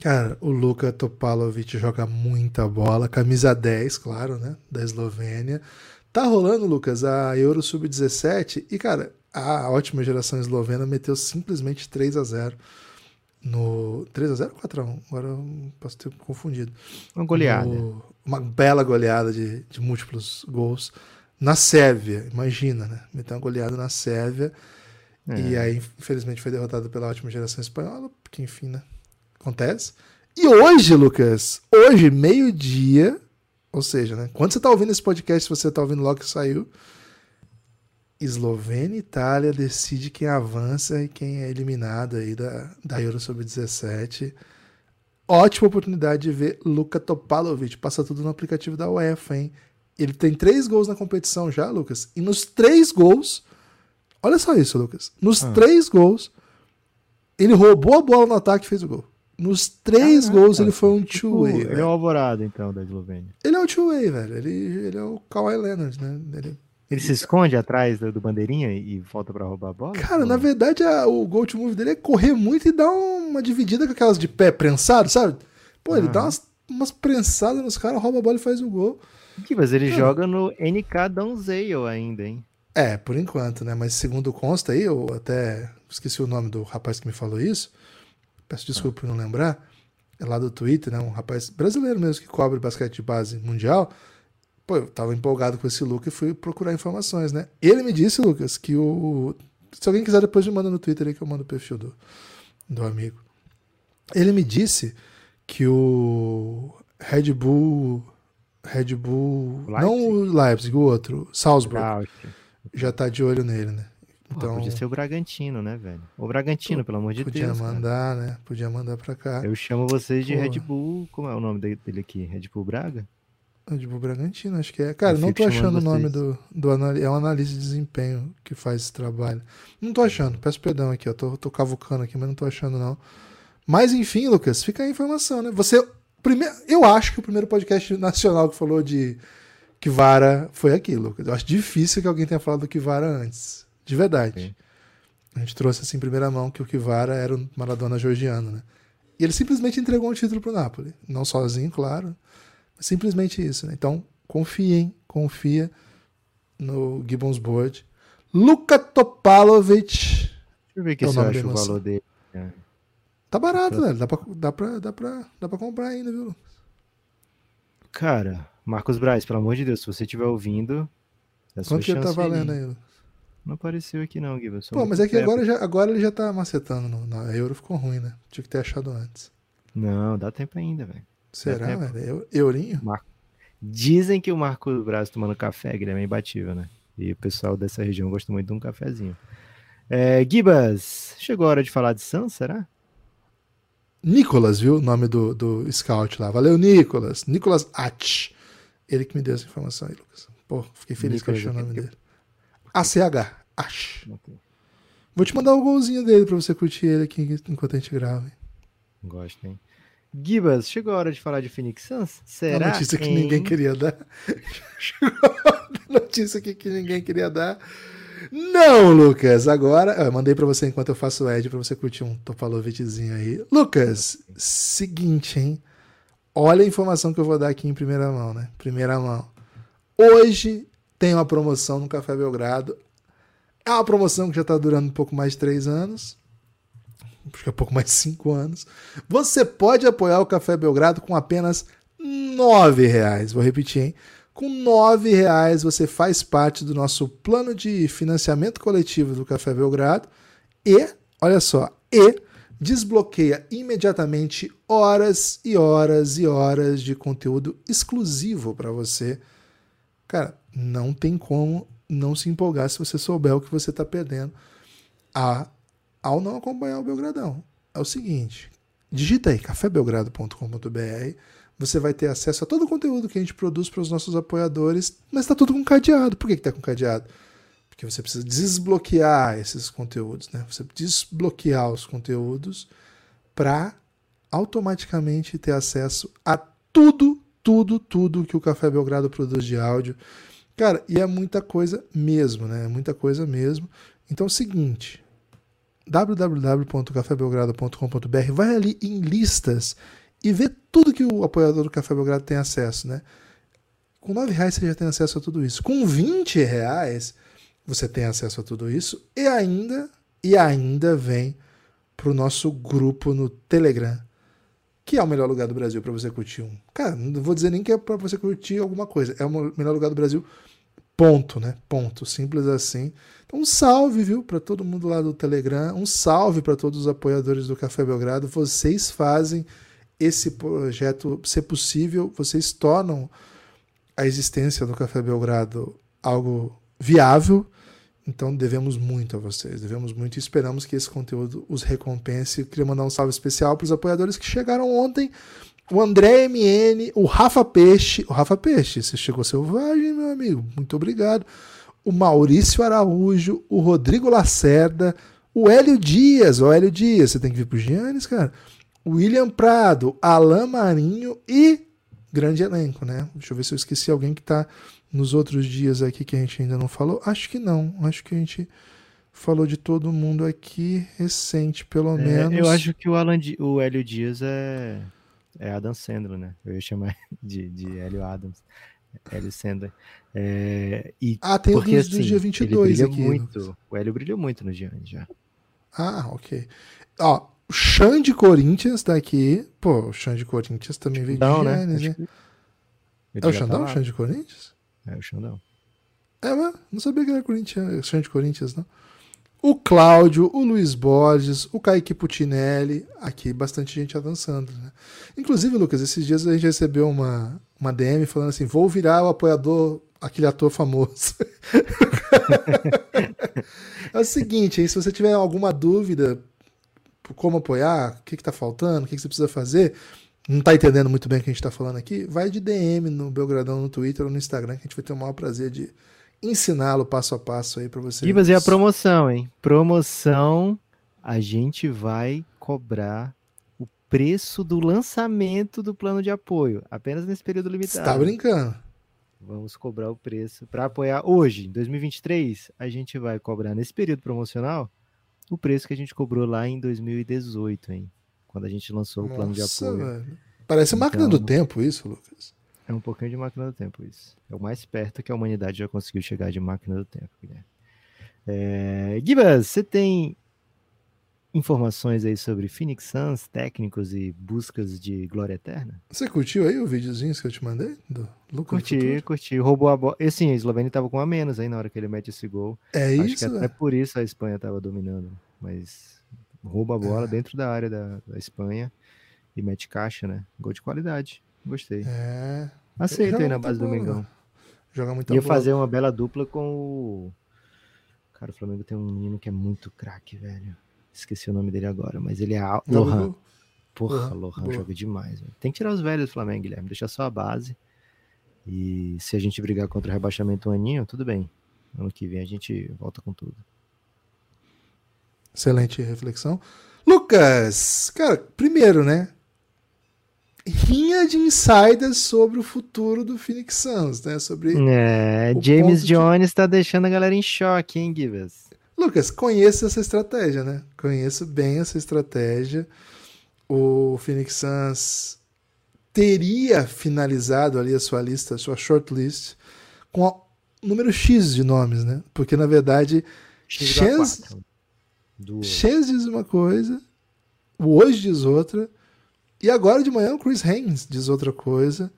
Speaker 2: Cara, o Luka Topalovic joga muita bola, camisa 10, claro, né? Da Eslovênia. Tá rolando, Lucas, a Euro Sub-17 e, cara, a ótima geração eslovena meteu simplesmente 3 a 0 no 3 a 0 ou 4 a 1 Agora eu posso ter confundido.
Speaker 3: Uma goleada.
Speaker 2: No- uma bela goleada de, de múltiplos gols na Sérvia, imagina, né? Meteu uma goleada na Sérvia
Speaker 3: É.
Speaker 2: e aí, infelizmente, foi derrotado pela ótima geração espanhola, porque, enfim, né? Acontece. E hoje, Lucas, hoje, meio-dia, ou seja, né? Quando você tá ouvindo esse podcast, se você tá ouvindo logo que saiu, Eslovênia e Itália decide quem avança e quem é eliminado aí da, da Euro Sub-17. Ótima oportunidade de ver Luka Topalovic. Passa tudo no aplicativo da UEFA, hein? Ele tem três gols na competição já, Lucas. E nos três gols. Olha só isso, Lucas. Nos
Speaker 3: Ah.
Speaker 2: três gols, ele roubou a bola no ataque e fez o gol. Nos três
Speaker 3: Caraca.
Speaker 2: gols, ele foi um
Speaker 3: Tipo,
Speaker 2: two-way.
Speaker 3: ele é o Alvorada, então, da Eslovênia.
Speaker 2: Ele é o two-way, velho. Ele, ele é o Kawhi Leonard, né? Ele-
Speaker 3: Ele se esconde atrás do, do bandeirinha e volta pra roubar a bola?
Speaker 2: Cara,
Speaker 3: Ou
Speaker 2: na verdade, a- o go to move dele é correr muito e dar uma dividida com aquelas de pé prensado, sabe? Pô, ele
Speaker 3: Aham.
Speaker 2: dá umas, umas prensadas nos caras, rouba a bola e faz o gol.
Speaker 3: Que, mas ele
Speaker 2: Ah.
Speaker 3: joga no NK Donzale ainda, hein?
Speaker 2: É, por enquanto, né? Mas segundo consta aí, eu até esqueci o nome do rapaz que me falou isso. Peço desculpa por não lembrar. É lá do Twitter, né? Um rapaz brasileiro mesmo que cobre basquete de base mundial. Pô, eu tava empolgado com esse look e fui procurar informações, né? Ele me disse, Lucas, que o. Se alguém quiser, depois me manda no Twitter aí que eu mando o perfil do, do amigo. Ele me disse que o Red Bull. Red Bull. Não o Leipzig, o outro, Salzburg
Speaker 3: Da Áustria.
Speaker 2: já tá de olho nele, né? Então,
Speaker 3: podia ser o Bragantino, né, velho? O Bragantino, pelo amor de
Speaker 2: podia
Speaker 3: Deus. cara.
Speaker 2: mandar, né? Podia mandar pra cá.
Speaker 3: Eu chamo vocês de
Speaker 2: Pô.
Speaker 3: Red Bull. Como é o nome de- dele aqui? Red Bull Braga?
Speaker 2: Red Bull Bragantino, acho que é. Cara,
Speaker 3: Eu
Speaker 2: não tô achando o nome
Speaker 3: vocês.
Speaker 2: do, do É um analista de desempenho que faz esse trabalho. Não tô achando, peço perdão aqui, ó. Tô, tô cavucando aqui, mas não tô achando, não. Mas enfim, Lucas, fica a informação, né? Você. Primeiro, eu acho que o primeiro podcast nacional que falou de Kivara foi aqui, Lucas. Eu acho difícil que alguém tenha falado do Kivara antes. De verdade.
Speaker 3: Sim.
Speaker 2: A gente trouxe assim em primeira mão que o Kivara era o Maradona georgiano, né? E ele simplesmente entregou um título pro Napoli. Não sozinho, claro. Mas simplesmente isso, né? Então, confiem, confia no Gibbons Board. Luka Topalovic.
Speaker 3: Deixa eu ver aqui
Speaker 2: É o da
Speaker 3: acho o valor dele.
Speaker 2: Tá barato, velho. Dá pra, dá, pra, dá, pra, dá pra comprar ainda, viu?
Speaker 3: Cara, Marcos Braz, pelo amor de Deus, se você estiver ouvindo. É
Speaker 2: Quanto que ele tá valendo
Speaker 3: aí. Não apareceu aqui, não, Guilherme.
Speaker 2: Pô, mas é que agora, já, agora ele já tá macetando. No, na euro ficou ruim, né? Tinha que ter achado antes.
Speaker 3: Não, dá tempo ainda, velho.
Speaker 2: Será, velho? Eu- Eurinho?
Speaker 3: Dizem que o Marcos Braz tomando café, Guilherme, é imbatível, né? E o pessoal dessa região gosta muito de um cafezinho. É, Gibas, chegou a hora de falar de Sans, será?
Speaker 2: Nicolas, viu? O nome do, do scout lá. Valeu, Nicolas. Nicolas Ach. Ele que me deu essa informação aí, Lucas. Pô, fiquei feliz que eu achei o
Speaker 3: Nicolas,
Speaker 2: nome dele. ACH. Ach. Vou te mandar o golzinho dele pra você curtir ele aqui enquanto a gente grava.
Speaker 3: Gosto, hein? Gibas, chegou a hora de falar de Phoenix Suns? Será?
Speaker 2: A notícia que
Speaker 3: hein?
Speaker 2: ninguém queria dar. chegou a notícia aqui que ninguém queria dar. Não, Lucas. Agora, eu mandei para você enquanto eu faço o Ed para você curtir um Topalovitzinho aí. Lucas, seguinte, hein? Olha a informação que eu vou dar aqui em primeira mão, né? Primeira mão. Hoje tem uma promoção no Café Belgrado. É uma promoção que já está durando um pouco mais de três anos. Acho que é um pouco mais de cinco anos. Você pode apoiar o Café Belgrado com apenas nove reais. Vou repetir, hein? Com nove reais você faz parte do nosso plano de financiamento coletivo do Café Belgrado e, olha só, e desbloqueia imediatamente horas e horas e horas de conteúdo exclusivo para você. Cara, não tem como não se empolgar se você souber o que você está perdendo a, ao não acompanhar o Belgradão. É o seguinte, digita aí cafébelgrado.com.br você vai ter acesso a todo o conteúdo que a gente produz para os nossos apoiadores, mas está tudo com cadeado. Por que está com cadeado? Porque você precisa desbloquear esses conteúdos, né? Você desbloquear os conteúdos para automaticamente ter acesso a tudo, tudo, tudo que o Café Belgrado produz de áudio. Cara, e é muita coisa mesmo, né? É muita coisa mesmo. Então é o seguinte, www.cafébelgrado.com.br, vai ali em listas e ver tudo que o apoiador do Café Belgrado tem acesso, né? Com nove reais você já tem acesso a tudo isso. Com 20 reais você tem acesso a tudo isso e ainda e ainda vem para o nosso grupo no Telegram, que é o melhor lugar do Brasil para você curtir um. Cara, não vou dizer nem que é para você curtir alguma coisa, é o melhor lugar do Brasil. Ponto, né? Ponto, simples assim. Então, um salve, viu, para todo mundo lá do Telegram, um salve para todos os apoiadores do Café Belgrado. Vocês fazem esse projeto ser possível, vocês tornam a existência do Café Belgrado algo viável. Então devemos muito a vocês, devemos muito e esperamos que esse conteúdo os recompense. Eu queria mandar um salve especial para os apoiadores que chegaram ontem. O André MN, o Rafa Peixe. O Rafa Peixe, você chegou selvagem, meu amigo. Muito obrigado. O Maurício Araújo, o Rodrigo Lacerda, o Hélio Dias. O Hélio Dias, você tem que vir pro Giannis, cara. William Prado, Alain Marinho e grande elenco, né? Deixa eu ver se eu esqueci alguém que está nos outros dias aqui que a gente ainda não falou. Acho que não. Acho que a gente falou de todo mundo aqui recente, pelo
Speaker 3: É,
Speaker 2: menos.
Speaker 3: eu acho que o, Alan, o Hélio Dias é, é Adam Sandler, né? Eu ia chamar de, de Hélio Adams. Hélio Sandler. É, e
Speaker 2: Ah, tem o
Speaker 3: porque,
Speaker 2: dos, do
Speaker 3: assim,
Speaker 2: dia
Speaker 3: ele
Speaker 2: 22
Speaker 3: brilha
Speaker 2: aqui.
Speaker 3: muito. O Hélio brilhou muito no Giannis já.
Speaker 2: Ah, ok. Ó, o Xan de Corinthians tá aqui. Pô, o Xan de Corinthians também veio
Speaker 3: Não,
Speaker 2: de
Speaker 3: né?
Speaker 2: Giannis, né? É
Speaker 3: ele
Speaker 2: o
Speaker 3: tá
Speaker 2: Xandão,
Speaker 3: lá.
Speaker 2: Xan de Corinthians?
Speaker 3: É o Xandão.
Speaker 2: É, mas não sabia que era Corinthians, Xan de Corinthians, não. O Cláudio, o Luiz Borges, o Kaique Putinelli, aqui bastante gente avançando, né? Inclusive, Lucas, esses dias a gente recebeu uma, uma DM falando assim: vou virar o apoiador, aquele ator famoso. é o seguinte, aí, se você tiver alguma dúvida como apoiar, o que, que tá faltando, o que, que você precisa fazer, não tá entendendo muito bem o que a gente tá falando aqui, vai de DM no Belgradão no Twitter ou no Instagram, que a gente vai ter o maior prazer de ensiná-lo passo a passo aí para você.
Speaker 3: Gibas, e a promoção, hein? Promoção, a gente vai cobrar o preço do lançamento do plano de apoio, apenas nesse período
Speaker 2: Você
Speaker 3: limitado.
Speaker 2: tá brincando?
Speaker 3: Vamos cobrar o preço para apoiar hoje, em 2023, a gente vai cobrar nesse período promocional o preço que a gente cobrou lá em 2018, hein? Quando a gente lançou o plano de
Speaker 2: Nossa,
Speaker 3: apoio.
Speaker 2: velho. Parece máquina do
Speaker 3: Então-
Speaker 2: tempo isso, Lucas.
Speaker 3: É um pouquinho de máquina do tempo isso. É o mais perto que a humanidade já conseguiu chegar de máquina do tempo, Guilherme. É... Gibas, você tem informações aí sobre Phoenix Suns, técnicos e buscas de glória eterna?
Speaker 2: Você curtiu aí o videozinho que eu te mandei? Do Lucas do
Speaker 3: Curti, curti. Roubou a bola. E sim, a Eslovênia tava com a menos aí na hora que ele mete esse gol.
Speaker 2: É
Speaker 3: Acho que
Speaker 2: isso,
Speaker 3: até
Speaker 2: velho.
Speaker 3: por isso a Espanha tava dominando. Mas rouba a bola dentro da área da, da Espanha e mete caixa, né? Gol de qualidade. Gostei.
Speaker 2: É.
Speaker 3: Aceito aí na base do. Mengão.
Speaker 2: Joga muita
Speaker 3: Ia
Speaker 2: bola.
Speaker 3: fazer uma bela dupla com o. Cara, o Flamengo tem um menino que é muito craque, velho. Esqueci o nome dele agora, mas ele é al- Lohan. Porra,
Speaker 2: Lohan, boa.
Speaker 3: joga demais, velho. Tem que tirar os velhos do Flamengo, Guilherme. Deixa só a base. E se a gente brigar contra o rebaixamento um aninho, tudo bem. Ano que vem a gente volta com tudo.
Speaker 2: Excelente reflexão. Lucas, cara, primeiro, né? Rinha de insiders sobre o futuro do Phoenix Suns, né? Sobre
Speaker 3: é, James Jones está de... deixando a galera em choque, hein, Givas?
Speaker 2: Lucas, conheço essa estratégia, né? Conheço bem essa estratégia. O Phoenix Suns teria finalizado ali a sua lista, a sua shortlist, com o número X de nomes, né? Porque na verdade, Chance, Chance diz uma coisa, o hoje diz outra, e agora de manhã o Chris Haynes diz outra coisa.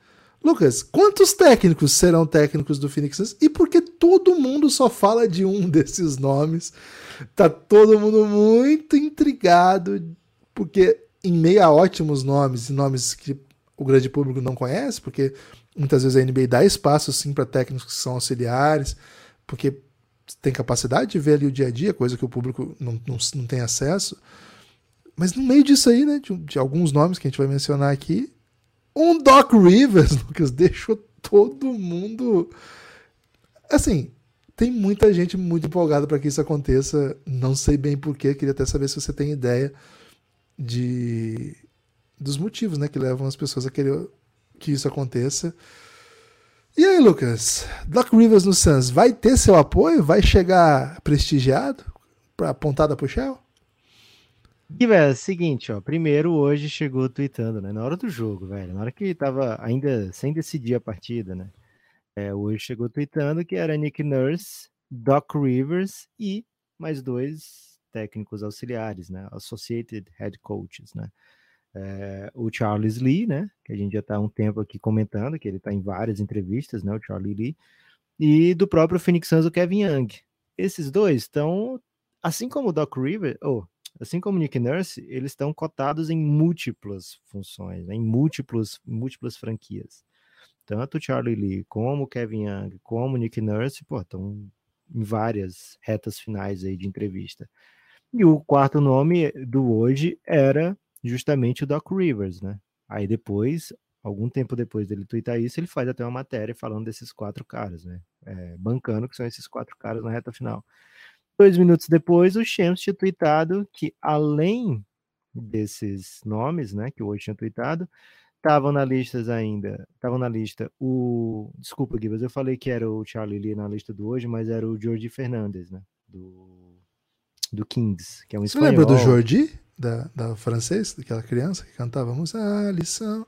Speaker 2: Lucas, quantos técnicos serão técnicos do Phoenix Suns? E por que todo mundo só fala de um desses nomes? Tá todo mundo muito intrigado, porque em meio a ótimos nomes, nomes que o grande público não conhece, porque muitas vezes a NBA dá espaço sim para técnicos que são auxiliares, porque tem capacidade de ver ali o dia a dia, coisa que o público não, não, não tem acesso. Mas no meio disso aí, né, de, de, alguns nomes que a gente vai mencionar aqui, um Doc Rivers, Lucas, deixou todo mundo. Assim, tem muita gente muito empolgada para que isso aconteça. Não sei bem porquê, queria até saber se você tem ideia de dos motivos, né, que levam as pessoas a querer que isso aconteça. E aí, Lucas, Doc Rivers no Suns vai ter seu apoio? Vai chegar prestigiado para pontada pro Shell?
Speaker 3: E, velho, seguinte, ó. Primeiro, hoje chegou tweetando, né? Na hora do jogo, velho. Na hora que tava ainda sem decidir a partida, né? É, hoje chegou tweetando que era Nick Nurse, Doc Rivers e mais dois técnicos auxiliares, né? Associated Head Coaches, né? É, o Charles Lee, né? Que a gente já está há um tempo aqui comentando, que ele está em várias entrevistas, né? O Charlie Lee. E do próprio Phoenix Suns, o Kevin Young. Esses dois estão, assim como o Doc Rivers, ou assim como Nick Nurse, eles estão cotados em múltiplas funções, né? em múltiplos, múltiplas franquias. Tanto Charlie Lee, como Kevin Young, como Nick Nurse, pô, estão em várias retas finais aí de entrevista. E o quarto nome do hoje era justamente o Doc Rivers, né? Aí depois, algum tempo depois dele twittar isso, ele faz até uma matéria falando desses quatro caras, né? É, bancando que são esses quatro caras na reta final. Dois minutos depois, o Shams tinha tweetado que, além desses nomes, né, que hoje tinha tweetado, estavam na lista ainda, estavam na lista o, desculpa, Gibas, eu falei que era o Charlie Lee na lista do hoje, mas era o Jordi Fernandes, né, do, do Kings, que é um Você espanhol.
Speaker 2: lembra do Jordi? da, da francês, daquela criança que cantávamos a lição.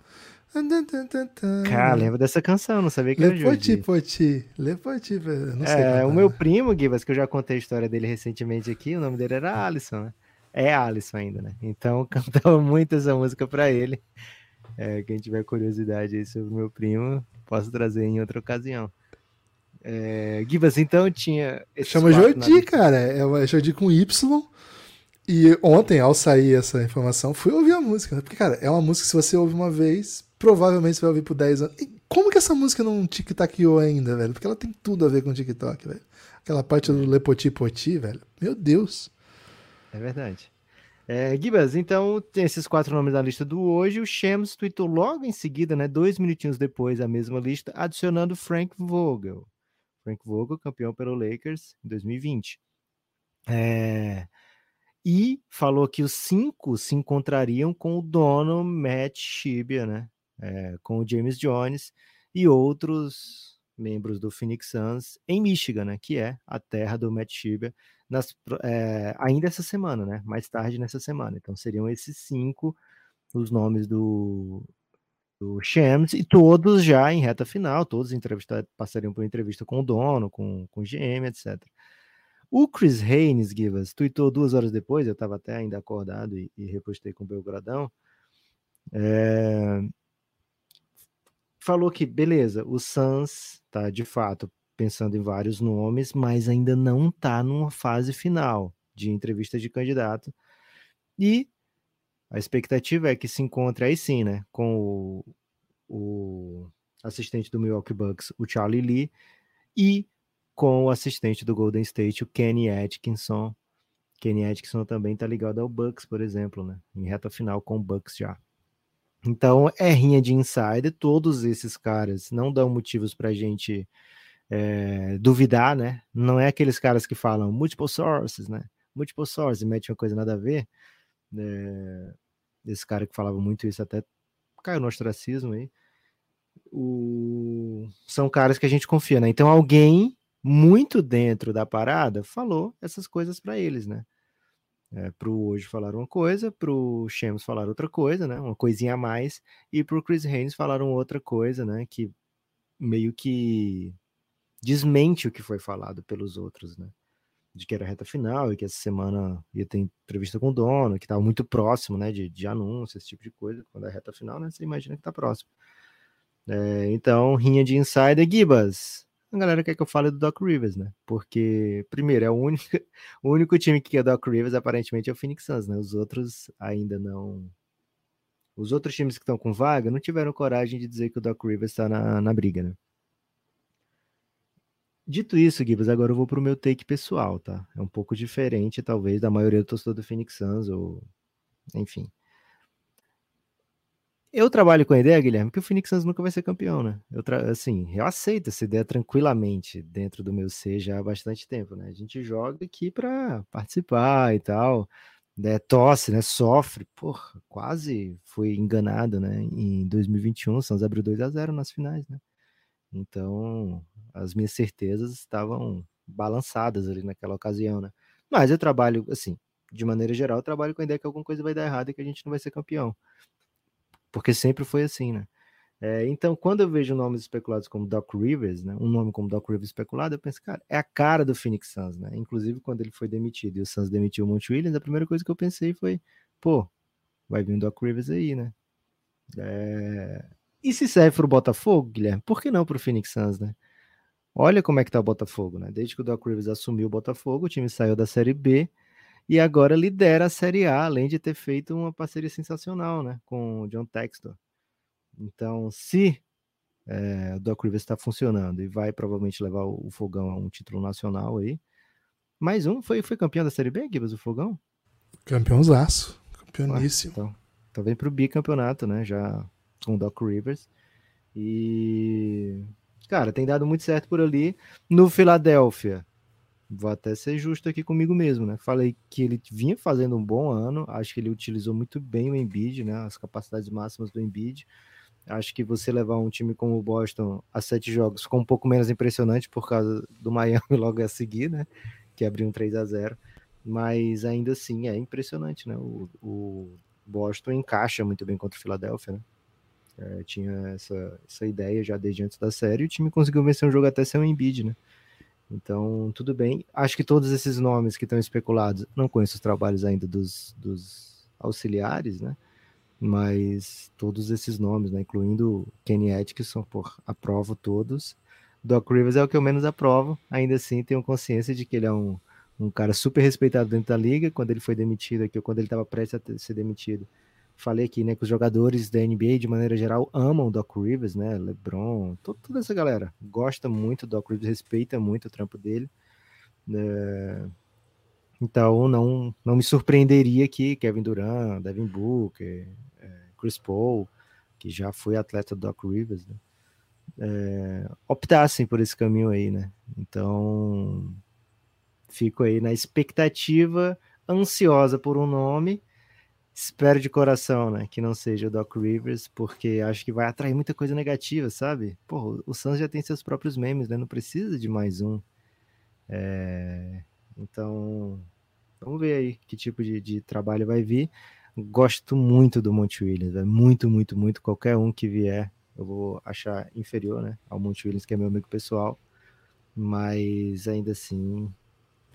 Speaker 3: Cara, lembro dessa canção, não sabia que
Speaker 2: Le
Speaker 3: era Poti,
Speaker 2: Poti, Le Poti,
Speaker 3: não sei É, o meu primo, Gibas, que eu já contei a história dele recentemente aqui, o nome dele era Alisson, né? É Alisson ainda, né? Então cantava muito essa música para ele. É, quem tiver curiosidade aí sobre o meu primo, posso trazer em outra ocasião. É, Gibas, então tinha.
Speaker 2: Chama Jordi, cara. É Jordi com Y. E ontem, ao sair essa informação, fui ouvir a música. Né? Porque, cara, é uma música que se você ouve uma vez, provavelmente você vai ouvir por 10 anos. E como que essa música não tic-taqueou ainda, velho? Porque ela tem tudo a ver com o TikTok, velho. Aquela parte do Lepoti Poti, velho. Meu Deus.
Speaker 3: É verdade. É, Gibas, então tem esses quatro nomes na lista do hoje. O Shams tweetou logo em seguida, né, dois minutinhos depois, a mesma lista, adicionando Frank Vogel. Frank Vogel, campeão pelo Lakers em 2020. É, e falou que os cinco se encontrariam com o dono Matt Shibia, né? É, com o James Jones e outros membros do Phoenix Suns em Michigan, né? Que é a terra do Matt Shibia, nas, é, ainda essa semana, né? Mais tarde nessa semana. Então seriam esses cinco os nomes do, do Shams e todos já em reta final, todos passariam por entrevista com o dono, com, com o GM, etc. O Chris Haynes, Givas, tweetou duas horas depois, eu estava até ainda acordado e, e repostei com o Belgradão. É... Falou que, beleza, o Suns tá de fato pensando em vários nomes, mas ainda não está numa fase final de entrevista de candidato. E a expectativa é que se encontre aí sim, né, com o, o assistente do Milwaukee Bucks, o Charlie Lee, e com o assistente do Golden State, o Kenny Atkinson. Kenny Atkinson também tá ligado ao Bucks, por exemplo, né? Em reta final com o Bucks já. Então, é rinha de insider. Todos esses caras não dão motivos pra gente é, duvidar, né? Não é aqueles caras que falam multiple sources, né? Multiple sources, mete uma coisa nada a ver. É, esse cara que falava muito isso até caiu no ostracismo aí. O... São caras que a gente confia, né? Então alguém muito dentro da parada falou essas coisas para eles, né? É, pro hoje falaram uma coisa, pro Shams falaram outra coisa, né? Uma coisinha a mais, e pro Chris Haynes falaram outra coisa, né? Que meio que desmente o que foi falado pelos outros, né? De que era reta final e que essa semana ia ter entrevista com o dono, que estava muito próximo, né? De, de anúncio, esse tipo de coisa. Quando é reta final, né? Você imagina que tá próximo. É, então, rinha de insider, Gibas a galera quer que eu fale do Doc Rivers, né? Porque, primeiro, é o único, o único time que quer Doc Rivers, aparentemente, é o Phoenix Suns, né? Os outros ainda não. Os outros times que estão com vaga não tiveram coragem de dizer que o Doc Rivers está na, na briga, né? Dito isso, Gibbs, agora eu vou pro meu take pessoal, tá? É um pouco diferente, talvez, da maioria do torcedor do Phoenix Suns, ou. Enfim. Eu trabalho com a ideia, Guilherme, que o Phoenix Suns nunca vai ser campeão, né? Eu assim, eu aceito essa ideia tranquilamente dentro do meu ser já há bastante tempo, né? A gente joga aqui para participar e tal, né? Tosse, né? Sofre, porra, quase foi enganado, né? Em 2021, o Suns abriu 2 a 0 nas finais, né? Então, as minhas certezas estavam balançadas ali naquela ocasião, né? Mas eu trabalho, assim, de maneira geral, eu trabalho com a ideia que alguma coisa vai dar errado e que a gente não vai ser campeão porque sempre foi assim, né? É, então, quando eu vejo nomes especulados como Doc Rivers, né, um nome como Doc Rivers especulado, eu penso, cara, é a cara do Phoenix Suns, né? Inclusive, quando ele foi demitido e o Suns demitiu o Monte Williams, a primeira coisa que eu pensei foi, pô, vai vir um Doc Rivers aí, né? É... E se serve para o Botafogo, Guilherme, por que não para o Phoenix Suns, né? Olha como é que tá o Botafogo, né? Desde que o Doc Rivers assumiu o Botafogo, o time saiu da Série B e agora lidera a Série A, além de ter feito uma parceria sensacional, né, com o John Textor. Então, se é, o Doc Rivers está funcionando e vai provavelmente levar o, o, Fogão a um título nacional aí, mais um, foi, foi campeão da Série B, Gibbs, o Fogão?
Speaker 2: Campeãozaço, campeoníssimo.
Speaker 3: Ah, então, então vem para o bicampeonato, né, já com o Doc Rivers. E, cara, tem dado muito certo por ali. No Filadélfia, vou até ser justo aqui comigo mesmo, né? Falei que ele vinha fazendo um bom ano, acho que ele utilizou muito bem o Embiid, né? As capacidades máximas do Embiid. Acho que você levar um time como o Boston a sete jogos ficou um pouco menos impressionante por causa do Miami logo a seguir, né? Que abriu um 3 a 0 Mas ainda assim é impressionante, né? O, o Boston encaixa muito bem contra o Philadelphia, né? É, tinha essa, essa ideia já desde antes da série e o time conseguiu vencer um jogo até sem o Embiid, né? Então, tudo bem. Acho que todos esses nomes que estão especulados, não conheço os trabalhos ainda dos, dos auxiliares, né? Mas todos esses nomes, né? Incluindo Kenny Atkinson, por aprovo todos. Doc Rivers é o que eu menos aprovo. Ainda assim, tenho consciência de que ele é um, um cara super respeitado dentro da liga. Quando ele foi demitido aqui, ou quando ele estava prestes a ser demitido, falei aqui, né, que os jogadores da NBA, de maneira geral, amam o Doc Rivers, né, LeBron, toda, toda essa galera gosta muito do Doc Rivers, respeita muito o trampo dele. É... Então, não, não me surpreenderia que Kevin Durant, Devin Booker, é, Chris Paul, que já foi atleta do Doc Rivers, né, é, optassem por esse caminho aí, né? Então, fico aí na expectativa ansiosa por um nome Espero de coração, né, que não seja o Doc Rivers, porque acho que vai atrair muita coisa negativa, sabe? Pô, o Suns já tem seus próprios memes, né? Não precisa de mais um. É... Então, vamos ver aí que tipo de, de, trabalho vai vir. Gosto muito do Monte Williams, é muito, muito, muito. Qualquer um que vier, eu vou achar inferior, né? Ao Monte Williams, que é meu amigo pessoal. Mas ainda assim,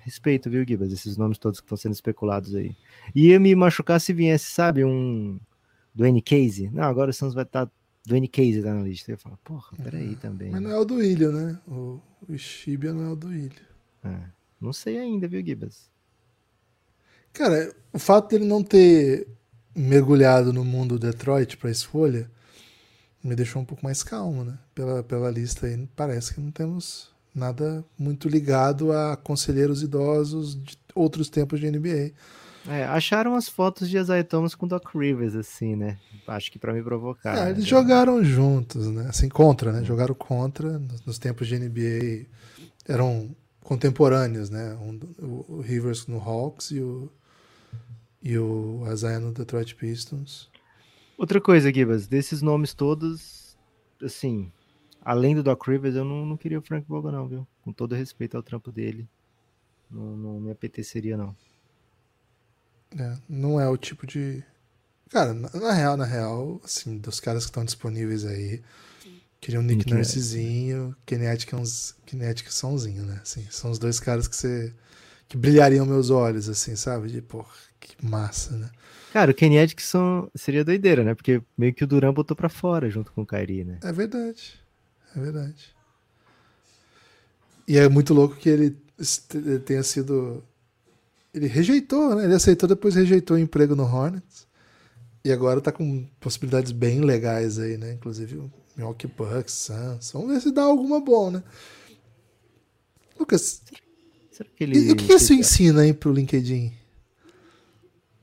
Speaker 3: Respeito, viu, Gibas? Esses nomes todos que estão sendo especulados aí. Ia me machucar se viesse, sabe, um do N Case. Não, agora o Santos vai estar. Tá, do N Case tá na lista. Eu falar, porra, peraí também.
Speaker 2: Mas não é o do Ilha, né? O, o Shibia não é o do Ilha.
Speaker 3: É, não sei ainda, viu, Gibas?
Speaker 2: Cara, o fato dele não ter mergulhado no mundo Detroit para escolha me deixou um pouco mais calmo, né? Pela, pela lista aí, parece que não temos nada muito ligado a conselheiros idosos de outros tempos de NBA.
Speaker 3: É, acharam as fotos de Isaiah Thomas com Doc Rivers, assim, né? Acho que para me provocar. É,
Speaker 2: né? eles jogaram juntos, né? Assim, contra, né? Jogaram contra nos, nos tempos de NBA. Eram contemporâneos, né? Um, o, o, Rivers no Hawks e o, e o Isaiah no Detroit Pistons.
Speaker 3: Outra coisa, Gibas, desses nomes todos, assim, além do Doc Rivers, eu não, não queria o Frank Vogel, não, viu? Com todo respeito ao trampo dele. Não, não me apeteceria, não.
Speaker 2: É, não é o tipo de. Cara, na, na, real, na real, assim, dos caras que estão disponíveis aí, queria um Nick Nursezinho, Kinetic, uns, Kinetic Sonzinho, né? Assim, são os dois caras que você. que brilhariam meus olhos, assim, sabe? De, pô, que massa, né?
Speaker 3: Cara, o Kinetic são, seria doideira, né? Porque meio que o Duran botou pra fora junto com o Kairi, né?
Speaker 2: É verdade. É verdade. E é muito louco que ele tenha sido. Ele rejeitou, né? Ele aceitou, depois rejeitou o emprego no Hornets. E agora tá com possibilidades bem legais aí, né? Inclusive o Milwaukee Bucks, Suns. Vamos ver se dá alguma bom, né? Lucas, e o que isso ensina aí pro LinkedIn?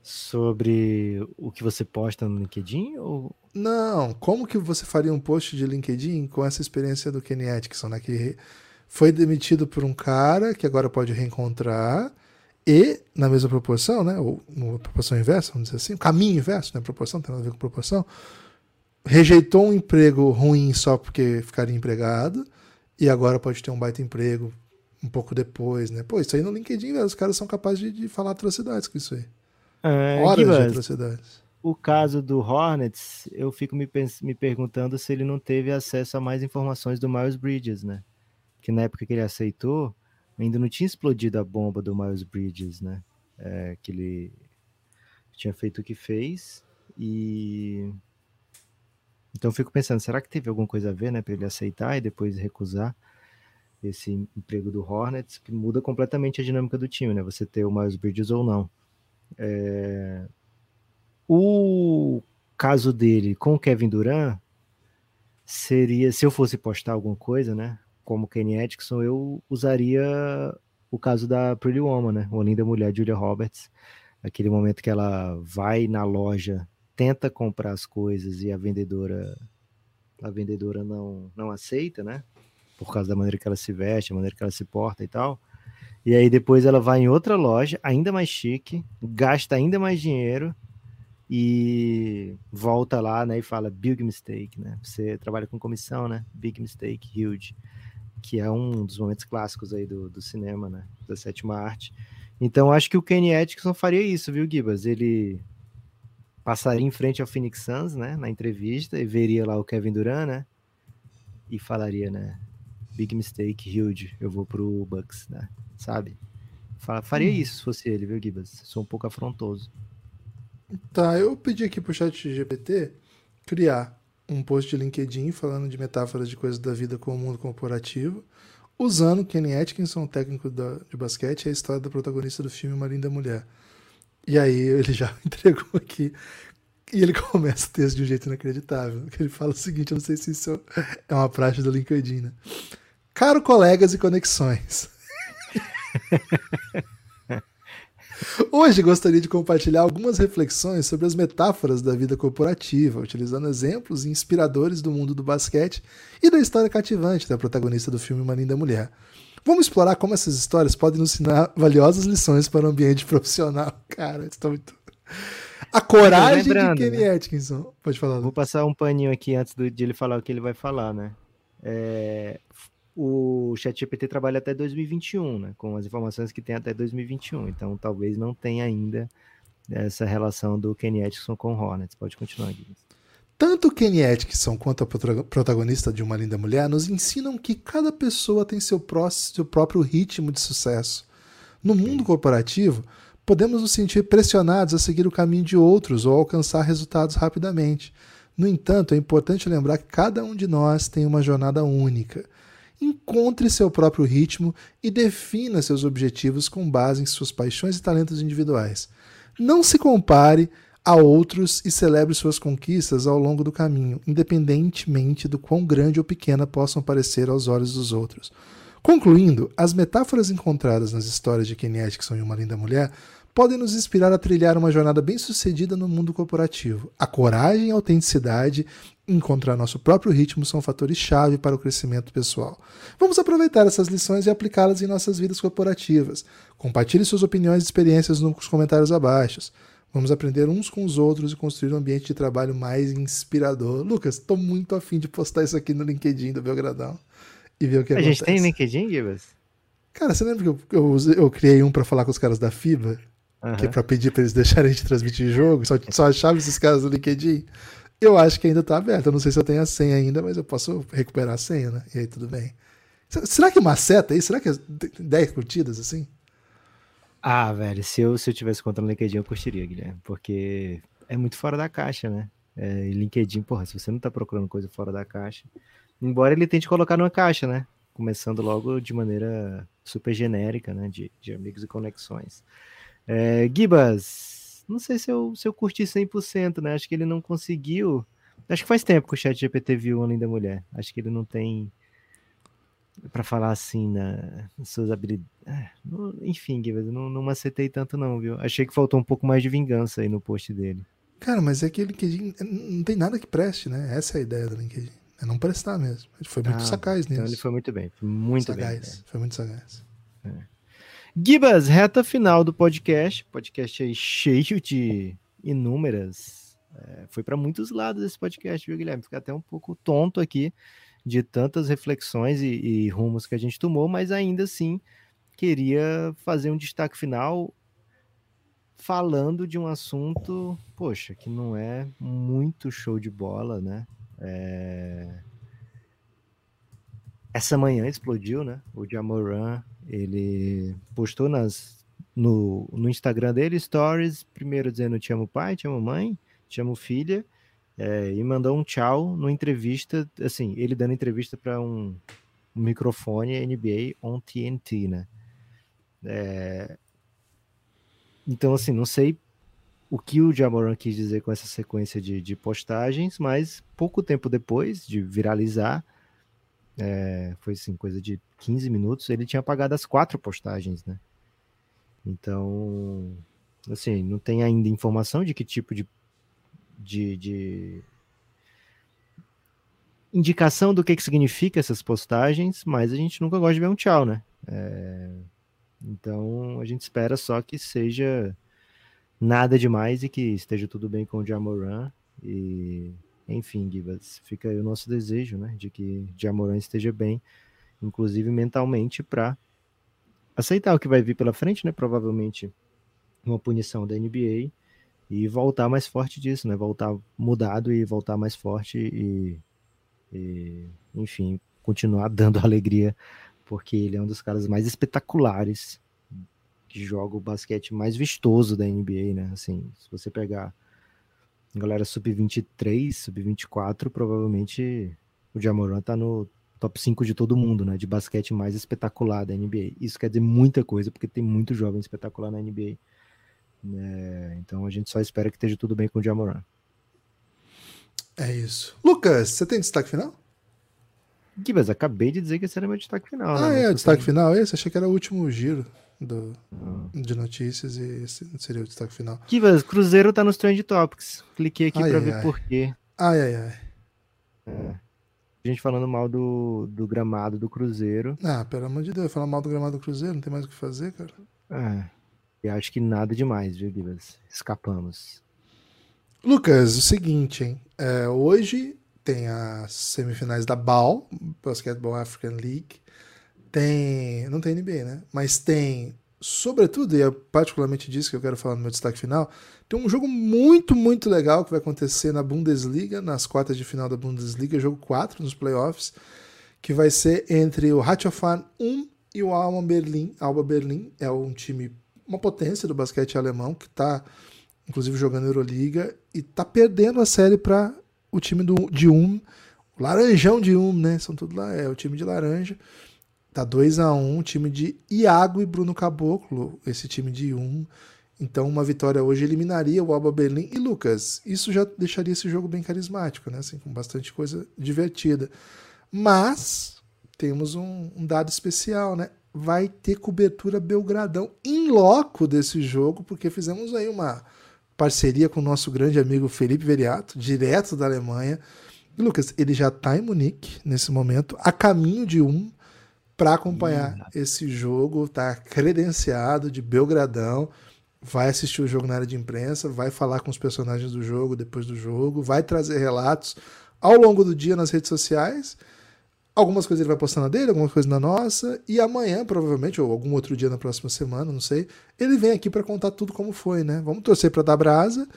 Speaker 3: Sobre o que você posta no LinkedIn? Ou...
Speaker 2: Não, como que você faria um post de LinkedIn com essa experiência do Kenny Atkinson, né? Que foi demitido por um cara que agora pode reencontrar e, na mesma proporção, né, ou numa proporção inversa, vamos dizer assim, caminho inverso, né, proporção, tem nada a ver com proporção, rejeitou um emprego ruim só porque ficaria empregado e agora pode ter um baita emprego um pouco depois, né? Pô, isso aí no LinkedIn, os caras são capazes de, de falar atrocidades com isso aí.
Speaker 3: É, Horas de atrocidades. O caso do Hornets, eu fico me, me perguntando se ele não teve acesso a mais informações do Miles Bridges, né? Que na época que ele aceitou, ainda não tinha explodido a bomba do Miles Bridges, né? É, que ele tinha feito o que fez e então eu fico pensando, será que teve alguma coisa a ver, né, para ele aceitar e depois recusar esse emprego do Hornets, que muda completamente a dinâmica do time, né? Você ter o Miles Bridges ou não. É... O caso dele com o Kevin Durant seria, se eu fosse postar alguma coisa, né? como Kenny Atkinson, eu usaria o caso da Pretty Woman, né? Uma linda mulher, Julia Roberts. Aquele momento que ela vai na loja, tenta comprar as coisas e a vendedora a vendedora não, não aceita, né? Por causa da maneira que ela se veste, a maneira que ela se porta e tal. E aí depois ela vai em outra loja, ainda mais chique, gasta ainda mais dinheiro e volta lá, né, e fala big mistake, né? Você trabalha com comissão, né? Big mistake, huge que é um dos momentos clássicos aí do, do cinema, né? Da sétima arte. Então acho que o Kenny Atkinson faria isso, viu, Gibas? Ele passaria em frente ao Phoenix Suns, né? Na entrevista e veria lá o Kevin Durant, né? E falaria, né? Big mistake, huge. Eu vou pro Bucks, né? Sabe? Faria hum. isso se fosse ele, viu, Gibas? Sou um pouco afrontoso.
Speaker 2: Tá, eu pedi aqui pro chat GPT criar um post de LinkedIn falando de metáforas de coisas da vida com o mundo corporativo, usando Kenny Atkinson, técnico da, de basquete, e a história da protagonista do filme Uma Linda Mulher. E aí ele já entregou aqui. E ele começa o texto de um jeito inacreditável. Ele fala o seguinte: eu não sei se isso é uma prática do LinkedIn, né? Caro colegas e conexões. Hoje gostaria de compartilhar algumas reflexões sobre as metáforas da vida corporativa, utilizando exemplos inspiradores do mundo do basquete e da história cativante da protagonista do filme Uma Linda Mulher. Vamos explorar como essas histórias podem nos ensinar valiosas lições para o ambiente profissional. Cara, estou muito. A coragem de Kenny né? Atkinson. Pode falar.
Speaker 3: Vou passar um paninho aqui antes de ele falar o que ele vai falar, né? É, o ChatGPT trabalha até 2021, né, com as informações que tem até 2021. Então, talvez não tenha ainda essa relação do Kenny Atkinson com Hornets. Pode continuar, Guilherme.
Speaker 2: Tanto Kenny Atkinson quanto a protagonista de Uma Linda Mulher nos ensinam que cada pessoa tem seu, próximo, seu próprio ritmo de sucesso. No mundo corporativo, podemos nos sentir pressionados a seguir o caminho de outros ou alcançar resultados rapidamente. No entanto, é importante lembrar que cada um de nós tem uma jornada única encontre seu próprio ritmo e defina seus objetivos com base em suas paixões e talentos individuais. Não se compare a outros e celebre suas conquistas ao longo do caminho, independentemente do quão grande ou pequena possam parecer aos olhos dos outros. Concluindo, as metáforas encontradas nas histórias de Kenny Atkinson e Uma Linda Mulher podem nos inspirar a trilhar uma jornada bem-sucedida no mundo corporativo. A coragem e a autenticidade encontrar nosso próprio ritmo são fatores-chave para o crescimento pessoal. Vamos aproveitar essas lições e aplicá-las em nossas vidas corporativas. Compartilhe suas opiniões e experiências nos comentários abaixo. Vamos aprender uns com os outros e construir um ambiente de trabalho mais inspirador. Lucas, tô muito afim de postar isso aqui no LinkedIn do Belgradão e ver o que
Speaker 3: a
Speaker 2: acontece.
Speaker 3: gente tem LinkedIn, Gibas?
Speaker 2: Cara, você lembra que eu, eu, eu criei um pra falar com os caras da FIBA? Que é pra pedir pra eles deixarem gente transmitir jogo? Só, só achava esses caras no LinkedIn? Eu acho que ainda tá aberto. Eu não sei se eu tenho a senha ainda, mas eu posso recuperar a senha, né? E aí tudo bem. Se- Será que maceta isso? Será que é 10 curtidas assim?
Speaker 3: Ah, velho, se eu, se eu tivesse conta no LinkedIn, eu curtiria, Guilherme, porque é muito fora da caixa, né? É, e LinkedIn, porra, se você não tá procurando coisa fora da caixa, embora ele tente colocar numa caixa, né? Começando logo de maneira super genérica, né? De, de amigos e conexões. É, Gibas, não sei se eu, se eu curti 100%, né? Acho que ele não conseguiu. Acho que faz tempo que o chat GPT viu Além da Mulher. Acho que ele não tem Pra falar assim, na, nas suas habilidades. Ah, não- enfim, Gibas, eu não, não macetei tanto, não, viu? Achei que faltou um pouco mais de vingança aí no post dele.
Speaker 2: Cara, mas é que o LinkedIn não tem nada que preste, né? Essa é a ideia do LinkedIn. É não prestar mesmo. Ele foi muito
Speaker 3: Ah,
Speaker 2: sagaz nisso.
Speaker 3: Então ele foi muito bem, foi muito
Speaker 2: sagaz.
Speaker 3: bem.
Speaker 2: Foi muito sagaz.
Speaker 3: Gibas, reta final do podcast. Podcast aí cheio de inúmeras. é, foi para muitos lados esse podcast, viu, Guilherme? Fica até um pouco tonto aqui de tantas reflexões e, e rumos que a gente tomou, mas ainda assim queria fazer um destaque final falando de um assunto, poxa, que não é muito show de bola, né? É, Essa manhã explodiu, né? O Jamoran, ele postou nas, no, no Instagram dele stories, primeiro dizendo te amo pai, te amo mãe, te amo filha, é, e mandou um tchau numa entrevista, assim, ele dando entrevista para um, um microfone NBA on TNT, né? É, então, assim, não sei o que o Jamoran quis dizer com essa sequência de, de postagens, mas pouco tempo depois de viralizar, é, foi assim, coisa de 15 minutos, ele tinha apagado as quatro postagens, né? Então, assim, não tem ainda informação de que tipo de, de, de indicação do que, que significa essas postagens, mas a gente nunca gosta de ver um tchau, né? É, então, a gente espera só que seja nada demais e que esteja tudo bem com o Jamoran e enfim, Gibas, fica aí o nosso desejo, né, de que Jamoran esteja bem, inclusive mentalmente, para aceitar o que vai vir pela frente, né, provavelmente uma punição da NBA e voltar mais forte disso, né, voltar mudado e voltar mais forte e, e enfim, continuar dando alegria, porque ele é um dos caras mais espetaculares que joga o basquete mais vistoso da NBA, né, assim, se você pegar galera sub-23, sub-24, provavelmente o Jamoran tá no top 5 de todo mundo, né? De basquete mais espetacular da NBA. Isso quer dizer muita coisa, porque tem muito jovem espetacular na NBA. É, então a gente só espera que esteja tudo bem com o Jamoran.
Speaker 2: É isso. Lucas, você tem destaque final?
Speaker 3: Gibas, acabei de dizer que esse era meu destaque final.
Speaker 2: Ah,
Speaker 3: né?
Speaker 2: é, o destaque
Speaker 3: você
Speaker 2: final esse? Achei que era o último giro do, de notícias e esse seria o destaque final.
Speaker 3: Gibas, Cruzeiro tá nos Trend Topics. Cliquei aqui
Speaker 2: Ai,
Speaker 3: pra
Speaker 2: ai,
Speaker 3: ver
Speaker 2: ai.
Speaker 3: por quê.
Speaker 2: Ai, ai, ai.
Speaker 3: A gente falando mal do, do gramado do Cruzeiro.
Speaker 2: Ah, pelo amor de Deus, falar mal do gramado do Cruzeiro, não tem mais o que fazer, cara.
Speaker 3: É, e acho que nada demais, viu, Gibas? Escapamos.
Speaker 2: Lucas, o seguinte, hein? É, hoje tem as semifinais da BAL, Basketball African League. Tem. Não tem NBA, né? Mas tem, sobretudo, e é particularmente disso que eu quero falar no meu destaque final, tem um jogo muito, muito legal que vai acontecer na Bundesliga, nas quartas de final da Bundesliga, jogo 4 nos playoffs, que vai ser entre o Hatchofan 1 e o Alba Berlim. Alba Berlim é um time, uma potência do basquete alemão que está inclusive jogando Euroliga, e tá perdendo a série para o time do, de Um, Laranjão de Um, né? São tudo lá, é o time de laranja. Tá 2 a 1 um, time de Iago e Bruno Caboclo, esse time de Um. Então, uma vitória hoje eliminaria o Alba Berlim e Lucas. Isso já deixaria esse jogo bem carismático, né? Assim, com bastante coisa divertida. Mas temos um, um dado especial, né? Vai ter cobertura Belgradão em loco desse jogo, porque fizemos aí uma parceria com o nosso grande amigo Felipe Veriato, direto da Alemanha. E, Lucas, ele já está em Munique nesse momento, a caminho de um para acompanhar esse jogo, tá credenciado de Belgradão. vai assistir o jogo na área de imprensa, vai falar com os personagens do jogo depois do jogo, vai trazer relatos ao longo do dia nas redes sociais. Algumas coisas ele vai postar na dele, algumas coisas na nossa, e amanhã, provavelmente, ou algum outro dia na próxima semana, não sei, ele vem aqui para contar tudo como foi, né? Vamos torcer para dar brasa,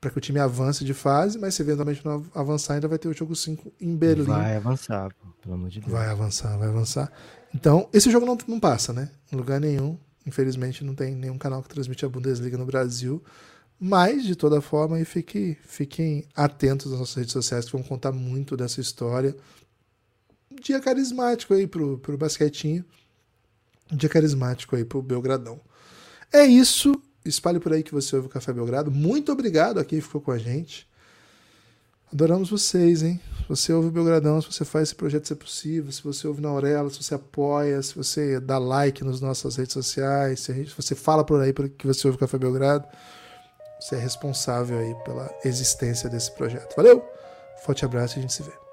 Speaker 2: para que o time avance de fase, mas se eventualmente não avançar, ainda vai ter o jogo 5 em Berlim.
Speaker 3: Vai avançar, pelo amor de Deus.
Speaker 2: Vai avançar, vai avançar. Então, esse jogo não, não passa, né? Em lugar nenhum. Infelizmente, não tem nenhum canal que transmite a Bundesliga no Brasil. Mas, de toda forma, fique, fiquem atentos às nossas redes sociais que vão contar muito dessa história. Um dia carismático aí pro, pro basquetinho. Um dia carismático aí pro Belgradão. É isso. Espalhe por aí que você ouve o Café Belgrado. Muito obrigado a quem ficou com a gente. Adoramos vocês, hein? Se você ouve o Belgradão, se você faz esse projeto ser possível, se você ouve na Aurela, se você apoia, se você dá like nas nossas redes sociais, se, gente, se você fala por aí que você ouve o Café Belgrado, você é responsável aí pela existência desse projeto. Valeu? Forte abraço e a gente se vê.